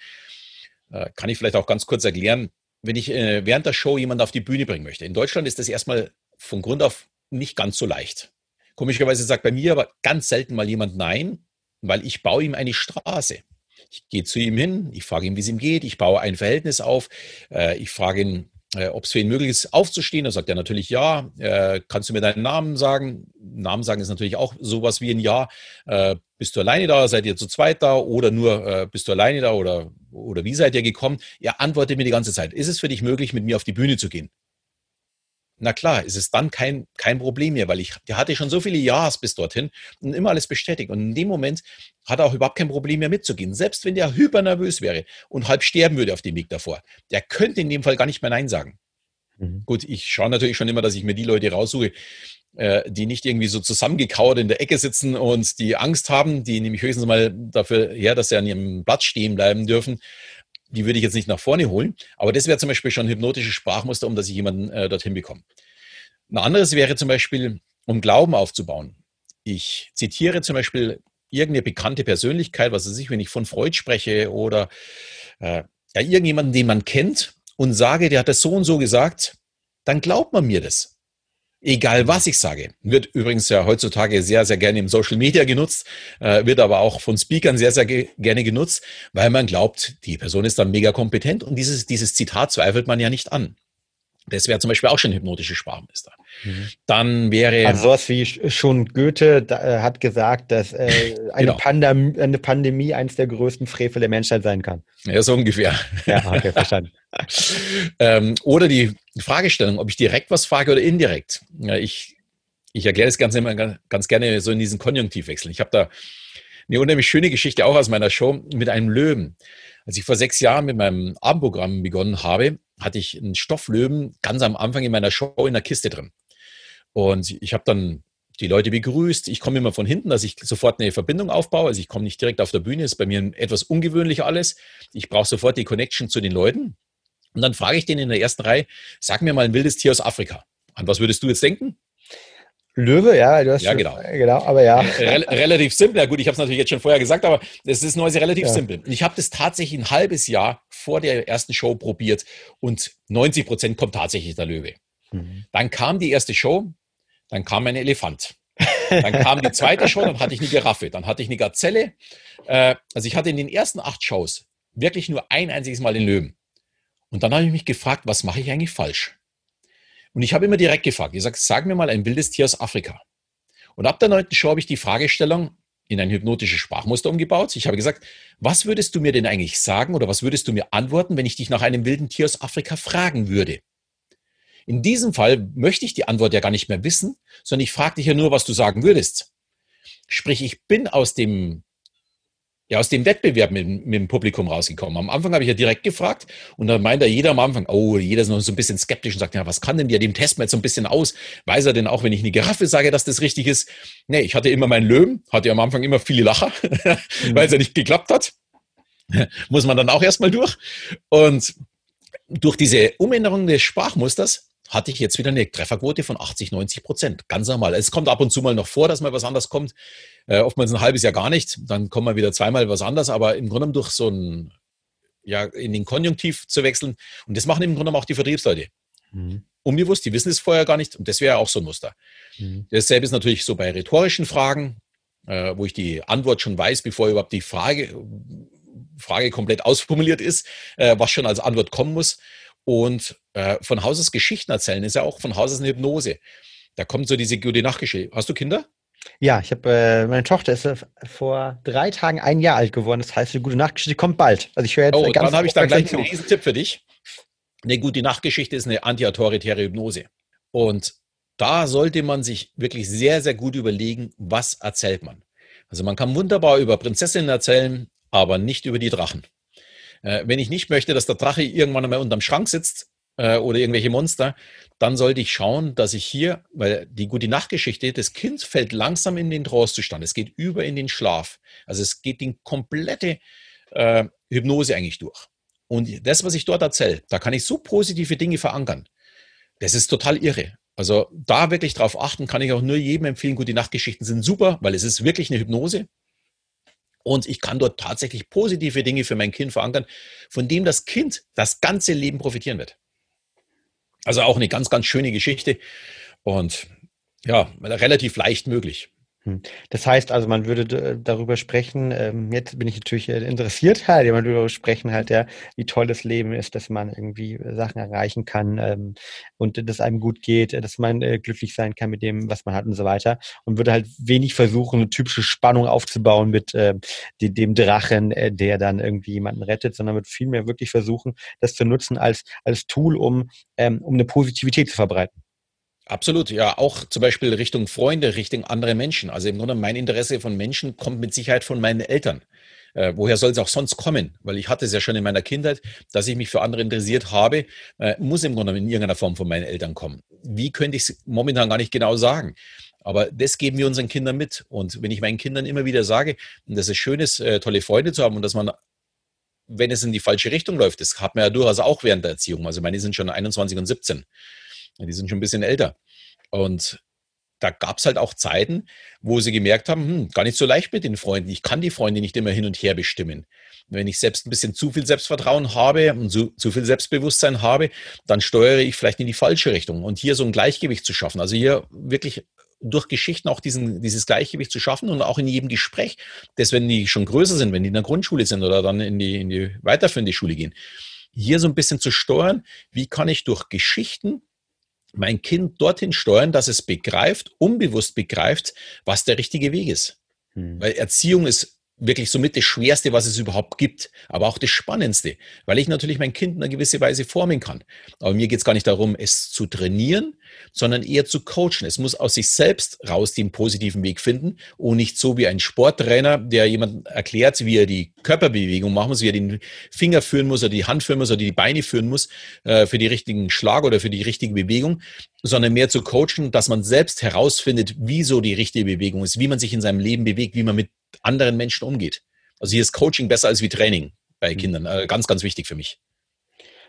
Speaker 1: Äh, kann ich vielleicht auch ganz kurz erklären. Wenn ich äh, während der Show jemanden auf die Bühne bringen möchte. In Deutschland ist das erstmal von Grund auf nicht ganz so leicht. Komischerweise sagt bei mir aber ganz selten mal jemand Nein, weil ich baue ihm eine Straße. Ich gehe zu ihm hin, ich frage ihn, wie es ihm geht, ich baue ein Verhältnis auf, äh, ich frage ihn, äh, ob es für ihn möglich ist, aufzustehen. Da sagt er natürlich ja. Äh, kannst du mir deinen Namen sagen? Namen sagen ist natürlich auch sowas wie ein Ja. Bist du alleine da? Seid ihr zu zweit da? Oder nur bist du alleine da? Oder, oder wie seid ihr gekommen? Er antwortet mir die ganze Zeit. Ist es für dich möglich, mit mir auf die Bühne zu gehen? Na klar, ist es dann kein, kein Problem mehr, weil ich, der hatte schon so viele Jahres bis dorthin und immer alles bestätigt. Und in dem Moment hat er auch überhaupt kein Problem mehr mitzugehen. Selbst wenn der hypernervös wäre und halb sterben würde auf dem Weg davor, der könnte in dem Fall gar nicht mehr Nein sagen. Mhm. Gut, ich schaue natürlich schon immer, dass ich mir die Leute raussuche, äh, die nicht irgendwie so zusammengekauert in der Ecke sitzen und die Angst haben, die nämlich höchstens mal dafür her, dass sie an ihrem Platz stehen bleiben dürfen die würde ich jetzt nicht nach vorne holen, aber das wäre zum Beispiel schon ein hypnotisches Sprachmuster, um dass ich jemanden äh, dorthin bekomme. Ein anderes wäre zum Beispiel, um Glauben aufzubauen. Ich zitiere zum Beispiel irgendeine bekannte Persönlichkeit, was weiß ich, wenn ich von Freud spreche oder äh, ja, irgendjemanden, den man kennt und sage, der hat das so und so gesagt, dann glaubt man mir das. Egal was ich sage. Wird übrigens ja heutzutage sehr, sehr gerne im Social Media genutzt, äh, wird aber auch von Speakern sehr, sehr ge gerne genutzt, weil man glaubt, die Person ist dann mega kompetent und dieses, dieses Zitat zweifelt man ja nicht an. Das wäre zum Beispiel auch schon hypnotische Sprachmuster. Mhm. Dann wäre.
Speaker 3: Also sowas wie schon Goethe da, äh, hat gesagt, dass äh, eine, genau. Pandem eine Pandemie eines der größten Frevel der Menschheit sein kann.
Speaker 1: Ja, so ungefähr.
Speaker 3: Ja, okay, verstanden.
Speaker 1: ähm, oder die Fragestellung, ob ich direkt was frage oder indirekt. Ja, ich, ich erkläre das Ganze immer ganz, ganz gerne so in diesen Konjunktivwechseln. Ich habe da eine unheimlich schöne Geschichte auch aus meiner Show mit einem Löwen. Als ich vor sechs Jahren mit meinem Abendprogramm begonnen habe, hatte ich einen Stofflöwen ganz am Anfang in meiner Show in der Kiste drin. Und ich habe dann die Leute begrüßt. Ich komme immer von hinten, dass ich sofort eine Verbindung aufbaue. Also ich komme nicht direkt auf der Bühne, ist bei mir etwas ungewöhnlich alles. Ich brauche sofort die Connection zu den Leuten. Und dann frage ich den in der ersten Reihe, sag mir mal ein wildes Tier aus Afrika. An was würdest du jetzt denken?
Speaker 3: Löwe, ja, du hast
Speaker 1: ja, genau.
Speaker 3: genau, aber ja.
Speaker 1: Rel relativ simpel. Ja gut, ich habe es natürlich jetzt schon vorher gesagt, aber es ist neu relativ ja. simpel. Ich habe das tatsächlich ein halbes Jahr vor der ersten Show probiert und 90 Prozent kommt tatsächlich der Löwe. Mhm. Dann kam die erste Show, dann kam ein Elefant. Dann kam die zweite Show, dann hatte ich eine Giraffe, dann hatte ich eine Gazelle. Äh, also ich hatte in den ersten acht Shows wirklich nur ein einziges Mal den Löwen. Und dann habe ich mich gefragt, was mache ich eigentlich falsch? Und ich habe immer direkt gefragt, ich sage, sag mir mal ein wildes Tier aus Afrika. Und ab der neunten Show habe ich die Fragestellung in ein hypnotisches Sprachmuster umgebaut. Ich habe gesagt, was würdest du mir denn eigentlich sagen oder was würdest du mir antworten, wenn ich dich nach einem wilden Tier aus Afrika fragen würde? In diesem Fall möchte ich die Antwort ja gar nicht mehr wissen, sondern ich frage dich ja nur, was du sagen würdest. Sprich, ich bin aus dem ja aus dem Wettbewerb mit, mit, dem Publikum rausgekommen. Am Anfang habe ich ja direkt gefragt und dann meint er jeder am Anfang, oh, jeder ist noch so ein bisschen skeptisch und sagt, ja, was kann denn der, dem testen wir jetzt so ein bisschen aus. Weiß er denn auch, wenn ich eine Giraffe sage, dass das richtig ist? Nee, ich hatte immer meinen Löwen, hatte am Anfang immer viele Lacher, mhm. weil es ja nicht geklappt hat. Muss man dann auch erstmal durch. Und durch diese Umänderung des Sprachmusters hatte ich jetzt wieder eine Trefferquote von 80, 90 Prozent. Ganz normal. Es kommt ab und zu mal noch vor, dass mal was anderes kommt. Äh, oftmals ein halbes Jahr gar nicht. Dann kommt mal wieder zweimal was anderes. Aber im Grunde durch so ein, ja, in den Konjunktiv zu wechseln. Und das machen im Grunde auch die Vertriebsleute. Mhm. Unbewusst, die wissen es vorher gar nicht. Und das wäre auch so ein Muster. Mhm. Dasselbe ist natürlich so bei rhetorischen Fragen, äh, wo ich die Antwort schon weiß, bevor überhaupt die Frage, Frage komplett ausformuliert ist, äh, was schon als Antwort kommen muss. Und äh, von Haus aus Geschichten erzählen ist ja auch von Haus aus eine Hypnose. Da kommt so diese gute Nachtgeschichte. Hast du Kinder?
Speaker 3: Ja, ich habe äh, meine Tochter ist äh, vor drei Tagen ein Jahr alt geworden. Das heißt, die gute Nachtgeschichte kommt bald.
Speaker 1: Also ich höre jetzt oh, ganz dann habe ich da gleich einen riesen Tipp für dich. Eine gute Nachtgeschichte ist eine antiautoritäre Hypnose. Und da sollte man sich wirklich sehr, sehr gut überlegen, was erzählt man. Also man kann wunderbar über Prinzessinnen erzählen, aber nicht über die Drachen. Äh, wenn ich nicht möchte, dass der Drache irgendwann einmal unterm Schrank sitzt äh, oder irgendwelche Monster, dann sollte ich schauen, dass ich hier, weil die gute Nachtgeschichte, das Kind fällt langsam in den Trance-Zustand. Es geht über in den Schlaf. Also es geht die komplette äh, Hypnose eigentlich durch. Und das, was ich dort erzähle, da kann ich so positive Dinge verankern. Das ist total irre. Also da wirklich drauf achten, kann ich auch nur jedem empfehlen. Gute Nachtgeschichten sind super, weil es ist wirklich eine Hypnose. Und ich kann dort tatsächlich positive Dinge für mein Kind verankern, von dem das Kind das ganze Leben profitieren wird. Also auch eine ganz, ganz schöne Geschichte. Und ja, relativ leicht möglich.
Speaker 3: Hm. Das heißt also, man würde darüber sprechen, ähm, jetzt bin ich natürlich äh, interessiert halt, man würde darüber sprechen halt, ja, wie toll das Leben ist, dass man irgendwie Sachen erreichen kann ähm, und dass einem gut geht, dass man äh, glücklich sein kann mit dem, was man hat und so weiter und würde halt wenig versuchen, eine typische Spannung aufzubauen mit äh, dem Drachen, der dann irgendwie jemanden rettet, sondern wird vielmehr wirklich versuchen, das zu nutzen als, als Tool, um, ähm, um eine Positivität zu verbreiten.
Speaker 1: Absolut, ja, auch zum Beispiel Richtung Freunde, Richtung andere Menschen. Also im Grunde mein Interesse von Menschen kommt mit Sicherheit von meinen Eltern. Äh, woher soll es auch sonst kommen? Weil ich hatte es ja schon in meiner Kindheit, dass ich mich für andere interessiert habe, äh, muss im Grunde in irgendeiner Form von meinen Eltern kommen. Wie könnte ich es momentan gar nicht genau sagen? Aber das geben wir unseren Kindern mit. Und wenn ich meinen Kindern immer wieder sage, dass es schön ist, äh, tolle Freunde zu haben und dass man wenn es in die falsche Richtung läuft, das hat man ja durchaus auch während der Erziehung. Also meine sind schon 21 und 17. Die sind schon ein bisschen älter. Und da gab es halt auch Zeiten, wo sie gemerkt haben, hm, gar nicht so leicht mit den Freunden. Ich kann die Freunde nicht immer hin und her bestimmen. Wenn ich selbst ein bisschen zu viel Selbstvertrauen habe und zu, zu viel Selbstbewusstsein habe, dann steuere ich vielleicht in die falsche Richtung. Und hier so ein Gleichgewicht zu schaffen, also hier wirklich durch Geschichten auch diesen, dieses Gleichgewicht zu schaffen und auch in jedem Gespräch, dass wenn die schon größer sind, wenn die in der Grundschule sind oder dann in die, in die weiterführende Schule gehen, hier so ein bisschen zu steuern, wie kann ich durch Geschichten mein Kind dorthin steuern, dass es begreift, unbewusst begreift, was der richtige Weg ist. Hm. Weil Erziehung ist wirklich somit das Schwerste, was es überhaupt gibt, aber auch das Spannendste, weil ich natürlich mein Kind in einer gewissen Weise formen kann. Aber mir geht es gar nicht darum, es zu trainieren, sondern eher zu coachen. Es muss aus sich selbst raus den positiven Weg finden und nicht so wie ein Sporttrainer, der jemand erklärt, wie er die Körperbewegung machen muss, wie er den Finger führen muss oder die Hand führen muss oder die Beine führen muss äh, für die richtigen Schlag oder für die richtige Bewegung, sondern mehr zu coachen, dass man selbst herausfindet, wie so die richtige Bewegung ist, wie man sich in seinem Leben bewegt, wie man mit anderen Menschen umgeht. Also hier ist Coaching besser als wie Training bei mhm. Kindern. Äh, ganz, ganz wichtig für mich.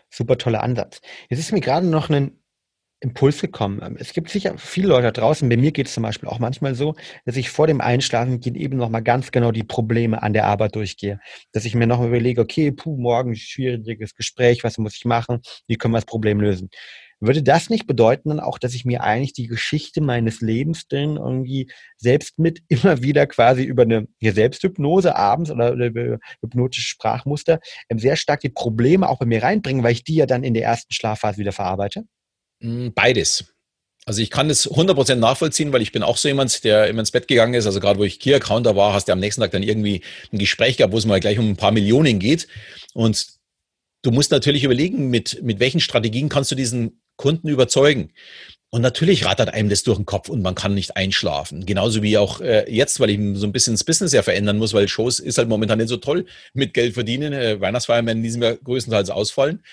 Speaker 3: Super toller Ansatz. Jetzt ist mir gerade noch ein Impuls gekommen. Ähm, es gibt sicher viele Leute da draußen, bei mir geht es zum Beispiel auch manchmal so, dass ich vor dem Einschlafen gehen eben nochmal ganz genau die Probleme an der Arbeit durchgehe. Dass ich mir nochmal überlege, okay, puh, morgen schwieriges Gespräch, was muss ich machen, wie können wir das Problem lösen? Würde das nicht bedeuten dann auch, dass ich mir eigentlich die Geschichte meines Lebens denn irgendwie selbst mit immer wieder quasi über eine Selbsthypnose abends oder über hypnotische Sprachmuster ähm, sehr stark die Probleme auch bei mir reinbringen, weil ich die ja dann in der ersten Schlafphase wieder verarbeite?
Speaker 1: Hm, beides. Also ich kann das 100% nachvollziehen, weil ich bin auch so jemand, der immer ins Bett gegangen ist. Also gerade wo ich Key-Accounter war, hast du am nächsten Tag dann irgendwie ein Gespräch gehabt, wo es mal gleich um ein paar Millionen geht. Und du musst natürlich überlegen, mit, mit welchen Strategien kannst du diesen Kunden überzeugen. Und natürlich rattert einem das durch den Kopf und man kann nicht einschlafen. Genauso wie auch äh, jetzt, weil ich so ein bisschen das Business ja verändern muss, weil Shows ist halt momentan nicht so toll mit Geld verdienen. Äh, Weihnachtsfeiern werden in diesem Jahr größtenteils ausfallen.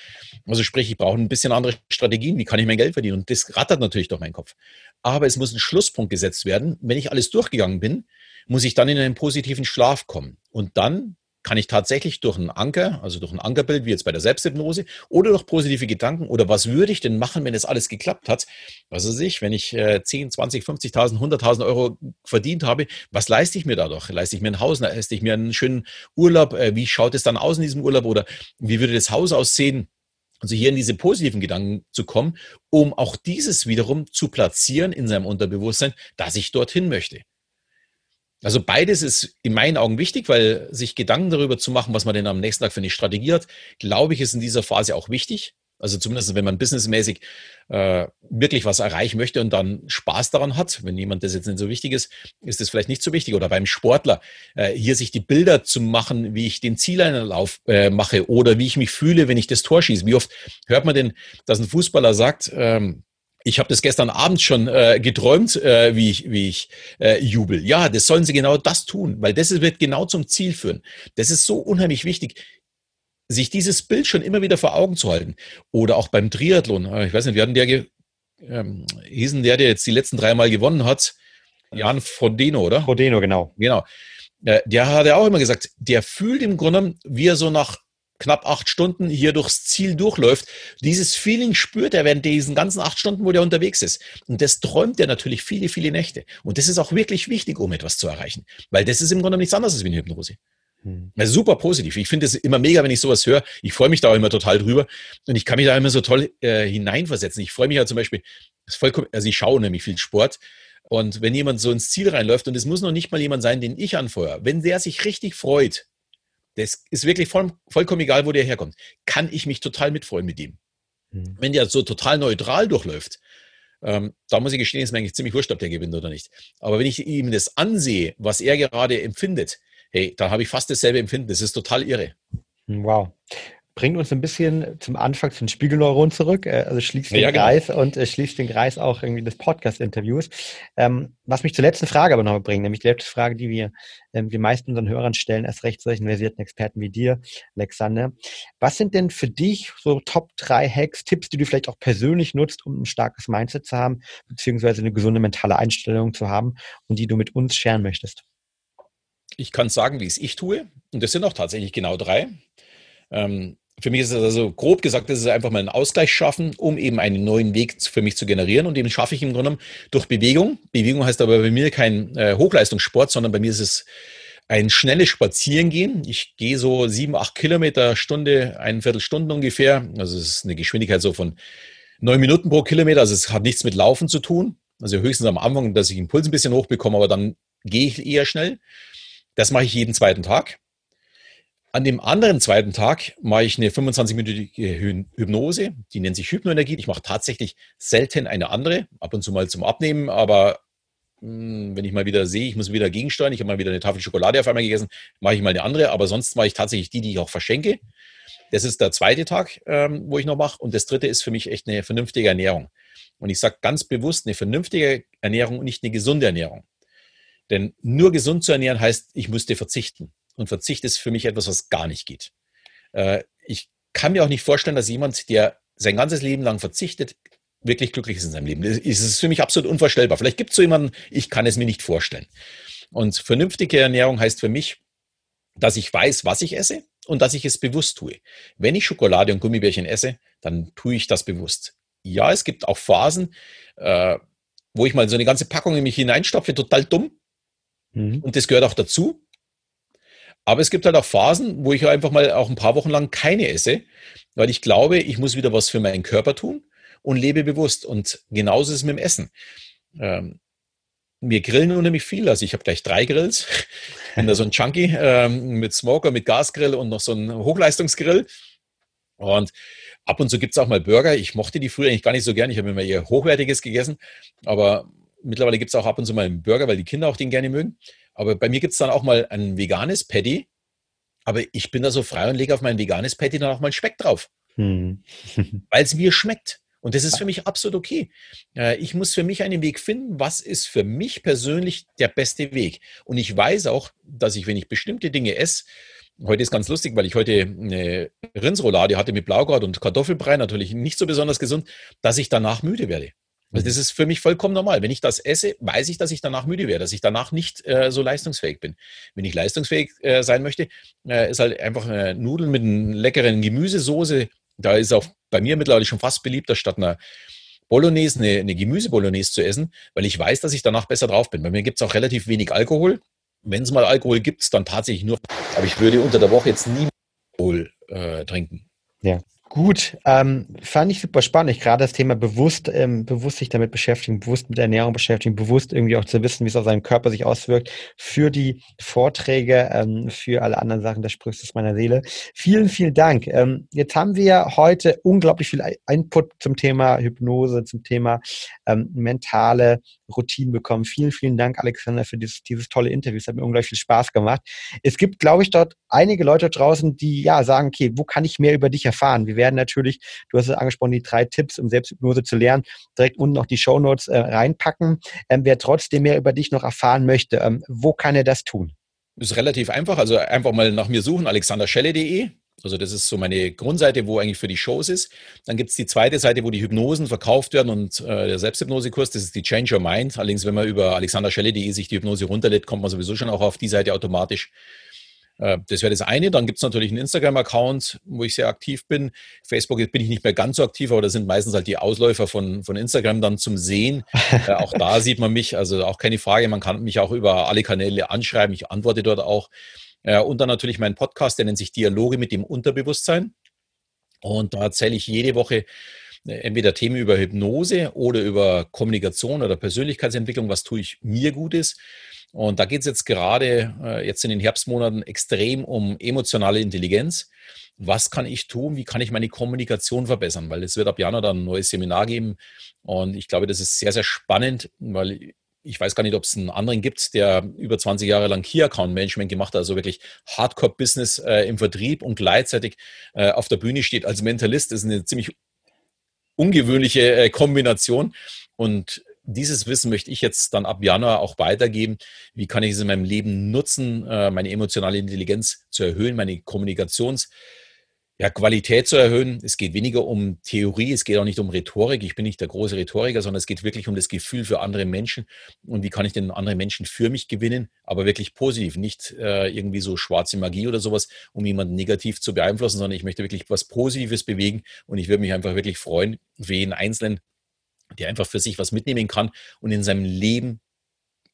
Speaker 1: Also sprich, ich brauche ein bisschen andere Strategien. Wie kann ich mein Geld verdienen? Und das rattert natürlich durch meinen Kopf. Aber es muss ein Schlusspunkt gesetzt werden. Wenn ich alles durchgegangen bin, muss ich dann in einen positiven Schlaf kommen. Und dann kann ich tatsächlich durch einen Anker, also durch ein Ankerbild, wie jetzt bei der Selbsthypnose, oder durch positive Gedanken, oder was würde ich denn machen, wenn es alles geklappt hat? Was weiß ich, wenn ich äh, 10, 20, 50.000, 100.000 Euro verdient habe, was leiste ich mir dadurch? Leiste ich mir ein Haus, leiste ich mir einen schönen Urlaub? Äh, wie schaut es dann aus in diesem Urlaub? Oder wie würde das Haus aussehen? Also hier in diese positiven Gedanken zu kommen, um auch dieses wiederum zu platzieren in seinem Unterbewusstsein, dass ich dorthin möchte. Also beides ist in meinen Augen wichtig, weil sich Gedanken darüber zu machen, was man denn am nächsten Tag für eine Strategie hat, glaube ich, ist in dieser Phase auch wichtig. Also zumindest, wenn man businessmäßig äh, wirklich was erreichen möchte und dann Spaß daran hat, wenn jemand das jetzt nicht so wichtig ist, ist das vielleicht nicht so wichtig. Oder beim Sportler, äh, hier sich die Bilder zu machen, wie ich den Zieleinlauf äh, mache oder wie ich mich fühle, wenn ich das Tor schieße. Wie oft hört man denn, dass ein Fußballer sagt, ähm, ich habe das gestern Abend schon äh, geträumt, äh, wie ich, wie ich äh, jubel. Ja, das sollen sie genau das tun, weil das wird genau zum Ziel führen. Das ist so unheimlich wichtig, sich dieses Bild schon immer wieder vor Augen zu halten. Oder auch beim Triathlon. Äh, ich weiß nicht, wir hatten der, ähm, hießen der, der jetzt die letzten drei Mal gewonnen hat, Jan Frodeno, oder?
Speaker 3: Frodeno, genau.
Speaker 1: Genau. Äh, der hat ja auch immer gesagt, der fühlt im Grunde, wie er so nach knapp acht Stunden hier durchs Ziel durchläuft. Dieses Feeling spürt er während diesen ganzen acht Stunden, wo der unterwegs ist. Und das träumt er natürlich viele, viele Nächte. Und das ist auch wirklich wichtig, um etwas zu erreichen. Weil das ist im Grunde nichts anderes als wie eine Hypnose. Hm. super positiv. Ich finde es immer mega, wenn ich sowas höre. Ich freue mich da auch immer total drüber und ich kann mich da immer so toll äh, hineinversetzen. Ich freue mich ja zum Beispiel, also ich schaue nämlich viel Sport und wenn jemand so ins Ziel reinläuft und es muss noch nicht mal jemand sein, den ich anfeuere, wenn der sich richtig freut, das ist wirklich voll, vollkommen egal, wo der herkommt, kann ich mich total mitfreuen mit ihm. Mhm. Wenn der so total neutral durchläuft, ähm, da muss ich gestehen, ist mir eigentlich ziemlich wurscht, ob der gewinnt oder nicht. Aber wenn ich ihm das ansehe, was er gerade empfindet, hey, dann habe ich fast dasselbe Empfinden. Das ist total irre.
Speaker 3: Wow bringt uns ein bisschen zum Anfang zu den Spiegelneuronen zurück, äh, also schließt den ja, genau. Kreis und äh, schließt den Kreis auch irgendwie des Podcast-Interviews. Ähm, was mich zur letzten Frage aber noch bringt, nämlich die letzte Frage, die wir ähm, die meisten unseren Hörern stellen, erst recht solchen versierten Experten wie dir, Alexander. Was sind denn für dich so Top 3 Hacks, Tipps, die du vielleicht auch persönlich nutzt, um ein starkes Mindset zu haben, beziehungsweise eine gesunde mentale Einstellung zu haben und die du mit uns scheren möchtest?
Speaker 1: Ich kann sagen, wie es ich tue. Und das sind auch tatsächlich genau drei. Ähm, für mich ist es also grob gesagt, das ist einfach mal einen Ausgleich schaffen, um eben einen neuen Weg für mich zu generieren. Und den schaffe ich im Grunde durch Bewegung. Bewegung heißt aber bei mir kein äh, Hochleistungssport, sondern bei mir ist es ein schnelles Spazierengehen. Ich gehe so sieben, acht Kilometer Stunde, ein Viertelstunden ungefähr. Also es ist eine Geschwindigkeit so von neun Minuten pro Kilometer. Also es hat nichts mit Laufen zu tun. Also höchstens am Anfang, dass ich den Puls ein bisschen hochbekomme, aber dann gehe ich eher schnell. Das mache ich jeden zweiten Tag. An dem anderen zweiten Tag mache ich eine 25-minütige Hypnose, die nennt sich Hypnoenergie. Ich mache tatsächlich selten eine andere, ab und zu mal zum Abnehmen, aber mh, hm, wenn ich mal wieder sehe, ich muss wieder gegensteuern, ich habe mal wieder eine Tafel Schokolade auf einmal gegessen, mache ich mal eine andere, aber sonst mache ich tatsächlich die, die ich auch verschenke. Das ist der zweite Tag, ähm, wo ich noch mache. Und das dritte ist für mich echt eine vernünftige Ernährung. Und ich sage ganz bewusst eine vernünftige Ernährung und nicht eine gesunde Ernährung. Denn nur gesund zu ernähren heißt, ich müsste verzichten. Und Verzicht ist für mich etwas, was gar nicht geht. Äh, ich kann mir auch nicht vorstellen, dass jemand, der sein ganzes Leben lang verzichtet, wirklich glücklich ist in seinem Leben. Es ist für mich absolut unvorstellbar. Vielleicht gibt es so jemanden, ich kann es mir nicht vorstellen. Und vernünftige Ernährung heißt für mich, dass ich weiß, was ich esse und dass ich es bewusst tue. Wenn ich Schokolade und Gummibärchen esse, dann tue ich das bewusst. Ja, es gibt auch Phasen, äh, wo ich mal so eine ganze Packung in mich hineinstopfe, total dumm. Mhm. Und das gehört auch dazu. Aber es gibt halt auch Phasen, wo ich einfach mal auch ein paar Wochen lang keine esse, weil ich glaube, ich muss wieder was für meinen Körper tun und lebe bewusst. Und genauso ist es mit dem Essen. Ähm, wir grillen unheimlich viel. Also ich habe gleich drei Grills. Bin da so ein Chunky ähm, mit Smoker, mit Gasgrill und noch so ein Hochleistungsgrill. Und ab und zu gibt es auch mal Burger. Ich mochte die früher eigentlich gar nicht so gern. Ich habe immer eher Hochwertiges gegessen. Aber mittlerweile gibt es auch ab und zu mal einen Burger, weil die Kinder auch den gerne mögen. Aber bei mir gibt es dann auch mal ein veganes Patty. Aber ich bin da so frei und lege auf mein veganes Patty dann auch mal Speck drauf. Hm. Weil es mir schmeckt. Und das ist für mich absolut okay. Äh, ich muss für mich einen Weg finden, was ist für mich persönlich der beste Weg. Und ich weiß auch, dass ich, wenn ich bestimmte Dinge esse, heute ist ganz lustig, weil ich heute eine Rindsroulade hatte mit Blaugart und Kartoffelbrei, natürlich nicht so besonders gesund, dass ich danach müde werde. Also das ist für mich vollkommen normal. Wenn ich das esse, weiß ich, dass ich danach müde werde, dass ich danach nicht äh, so leistungsfähig bin. Wenn ich leistungsfähig äh, sein möchte, äh, ist halt einfach äh, Nudeln mit einer leckeren Gemüsesoße. Da ist auch bei mir mittlerweile schon fast beliebter, statt einer Bolognese eine, eine Gemüsebolognese zu essen, weil ich weiß, dass ich danach besser drauf bin. Bei mir gibt es auch relativ wenig Alkohol. Wenn es mal Alkohol gibt, dann tatsächlich nur. Aber ich würde unter der Woche jetzt nie Alkohol äh, trinken.
Speaker 3: Ja. Gut, ähm, fand ich super spannend. Gerade das Thema bewusst, ähm, bewusst sich damit beschäftigen, bewusst mit Ernährung beschäftigen, bewusst irgendwie auch zu wissen, wie es auf seinen Körper sich auswirkt. Für die Vorträge, ähm, für alle anderen Sachen, da sprichst du aus meiner Seele. Vielen, vielen Dank. Ähm, jetzt haben wir heute unglaublich viel Input zum Thema Hypnose, zum Thema ähm, mentale Routinen bekommen. Vielen, vielen Dank, Alexander, für dieses, dieses tolle Interview. Es hat mir unglaublich viel Spaß gemacht. Es gibt, glaube ich, dort einige Leute draußen, die ja sagen, okay, wo kann ich mehr über dich erfahren? Wir werden natürlich, du hast es angesprochen, die drei Tipps, um Selbsthypnose zu lernen, direkt unten noch die Show Notes äh, reinpacken. Ähm, wer trotzdem mehr über dich noch erfahren möchte, ähm, wo kann er das tun?
Speaker 1: Ist relativ einfach. Also einfach mal nach mir suchen, alexanderschelle.de. Also das ist so meine Grundseite, wo eigentlich für die Shows ist. Dann gibt es die zweite Seite, wo die Hypnosen verkauft werden und äh, der Selbsthypnosekurs, das ist die Change Your Mind. Allerdings, wenn man über alexanderschelle.de sich die Hypnose runterlädt, kommt man sowieso schon auch auf die Seite automatisch. Äh, das wäre das eine. Dann gibt es natürlich einen Instagram-Account, wo ich sehr aktiv bin. Facebook bin ich nicht mehr ganz so aktiv, aber da sind meistens halt die Ausläufer von, von Instagram dann zum Sehen. äh, auch da sieht man mich, also auch keine Frage, man kann mich auch über alle Kanäle anschreiben. Ich antworte dort auch. Äh, und dann natürlich mein Podcast, der nennt sich Dialoge mit dem Unterbewusstsein. Und da erzähle ich jede Woche äh, entweder Themen über Hypnose oder über Kommunikation oder Persönlichkeitsentwicklung, was tue ich mir Gutes. Und da geht es jetzt gerade, äh, jetzt in den Herbstmonaten, extrem um emotionale Intelligenz. Was kann ich tun? Wie kann ich meine Kommunikation verbessern? Weil es wird ab Januar dann ein neues Seminar geben. Und ich glaube, das ist sehr, sehr spannend, weil ich weiß gar nicht, ob es einen anderen gibt, der über 20 Jahre lang Key Account Management gemacht hat, also wirklich Hardcore Business äh, im Vertrieb und gleichzeitig äh, auf der Bühne steht als Mentalist. Das ist eine ziemlich ungewöhnliche äh, Kombination. Und dieses Wissen möchte ich jetzt dann ab Januar auch weitergeben. Wie kann ich es in meinem Leben nutzen, äh, meine emotionale Intelligenz zu erhöhen, meine Kommunikations- ja, Qualität zu erhöhen. Es geht weniger um Theorie, es geht auch nicht um Rhetorik. Ich bin nicht der große Rhetoriker, sondern es geht wirklich um das Gefühl für andere Menschen und wie kann ich denn andere Menschen für mich gewinnen, aber wirklich positiv, nicht äh, irgendwie so schwarze Magie oder sowas, um jemanden negativ zu beeinflussen, sondern ich möchte wirklich was Positives bewegen und ich würde mich einfach wirklich freuen für jeden Einzelnen, der einfach für sich was mitnehmen kann und in seinem Leben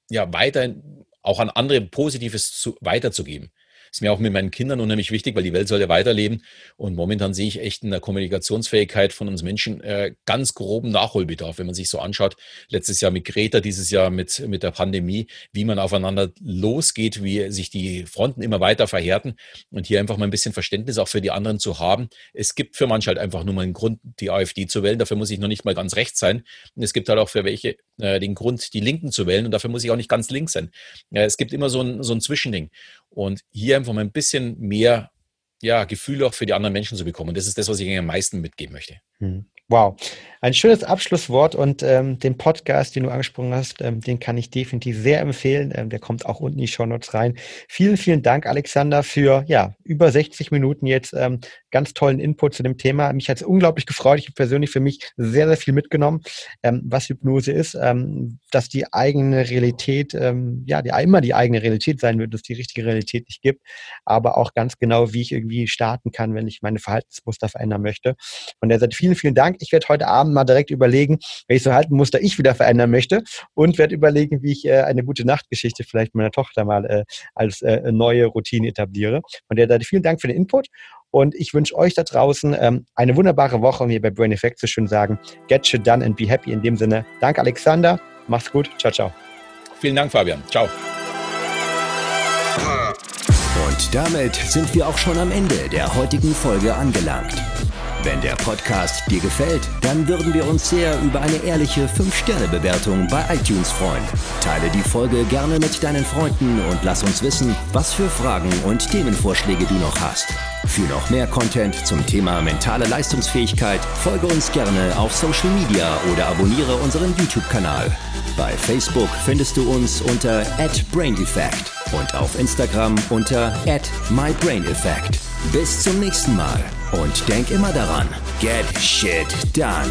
Speaker 1: ja weiter auch an andere Positives zu, weiterzugeben ist mir auch mit meinen Kindern unheimlich wichtig, weil die Welt soll ja weiterleben. Und momentan sehe ich echt in der Kommunikationsfähigkeit von uns Menschen äh, ganz groben Nachholbedarf, wenn man sich so anschaut. Letztes Jahr mit Greta, dieses Jahr mit, mit der Pandemie, wie man aufeinander losgeht, wie sich die Fronten immer weiter verhärten und hier einfach mal ein bisschen Verständnis auch für die anderen zu haben. Es gibt für manche halt einfach nur mal einen Grund, die AfD zu wählen. Dafür muss ich noch nicht mal ganz rechts sein. Und es gibt halt auch für welche äh, den Grund, die Linken zu wählen. Und dafür muss ich auch nicht ganz links sein. Äh, es gibt immer so ein, so ein Zwischending. Und hier einfach mal ein bisschen mehr ja, Gefühl auch für die anderen Menschen zu bekommen. Das ist das, was ich Ihnen am meisten mitgeben möchte.
Speaker 3: Hm. Wow, ein schönes Abschlusswort und ähm, den Podcast, den du angesprochen hast, ähm, den kann ich definitiv sehr empfehlen. Ähm, der kommt auch unten in die Show Notes rein. Vielen, vielen Dank, Alexander, für ja über 60 Minuten jetzt ähm, ganz tollen Input zu dem Thema. Mich hat es unglaublich gefreut. Ich habe persönlich für mich sehr, sehr viel mitgenommen, ähm, was Hypnose ist, ähm, dass die eigene Realität, ähm, ja, die immer die eigene Realität sein wird, dass die richtige Realität nicht gibt, aber auch ganz genau, wie ich irgendwie starten kann, wenn ich meine Verhaltensmuster verändern möchte. Von der Seite vielen, vielen Dank. Ich werde heute Abend mal direkt überlegen, welches Verhaltensmuster ich wieder verändern möchte und werde überlegen, wie ich äh, eine gute Nachtgeschichte vielleicht meiner Tochter mal äh, als äh, neue Routine etabliere. Von der Seite vielen Dank für den Input und ich wünsche euch da draußen ähm, eine wunderbare Woche und wir bei Brain Effect so schön sagen, get shit done and be happy. In dem Sinne, danke Alexander, mach's gut, ciao, ciao.
Speaker 1: Vielen Dank, Fabian. Ciao.
Speaker 2: Und damit sind wir auch schon am Ende der heutigen Folge angelangt. Wenn der Podcast dir gefällt, dann würden wir uns sehr über eine ehrliche 5-Sterne-Bewertung bei iTunes freuen. Teile die Folge gerne mit deinen Freunden und lass uns wissen, was für Fragen und Themenvorschläge du noch hast. Für noch mehr Content zum Thema mentale Leistungsfähigkeit folge uns gerne auf Social Media oder abonniere unseren YouTube-Kanal. Bei Facebook findest du uns unter @braindefect und auf Instagram unter @mybraineffect. Bis zum nächsten Mal und denk immer daran, get shit done.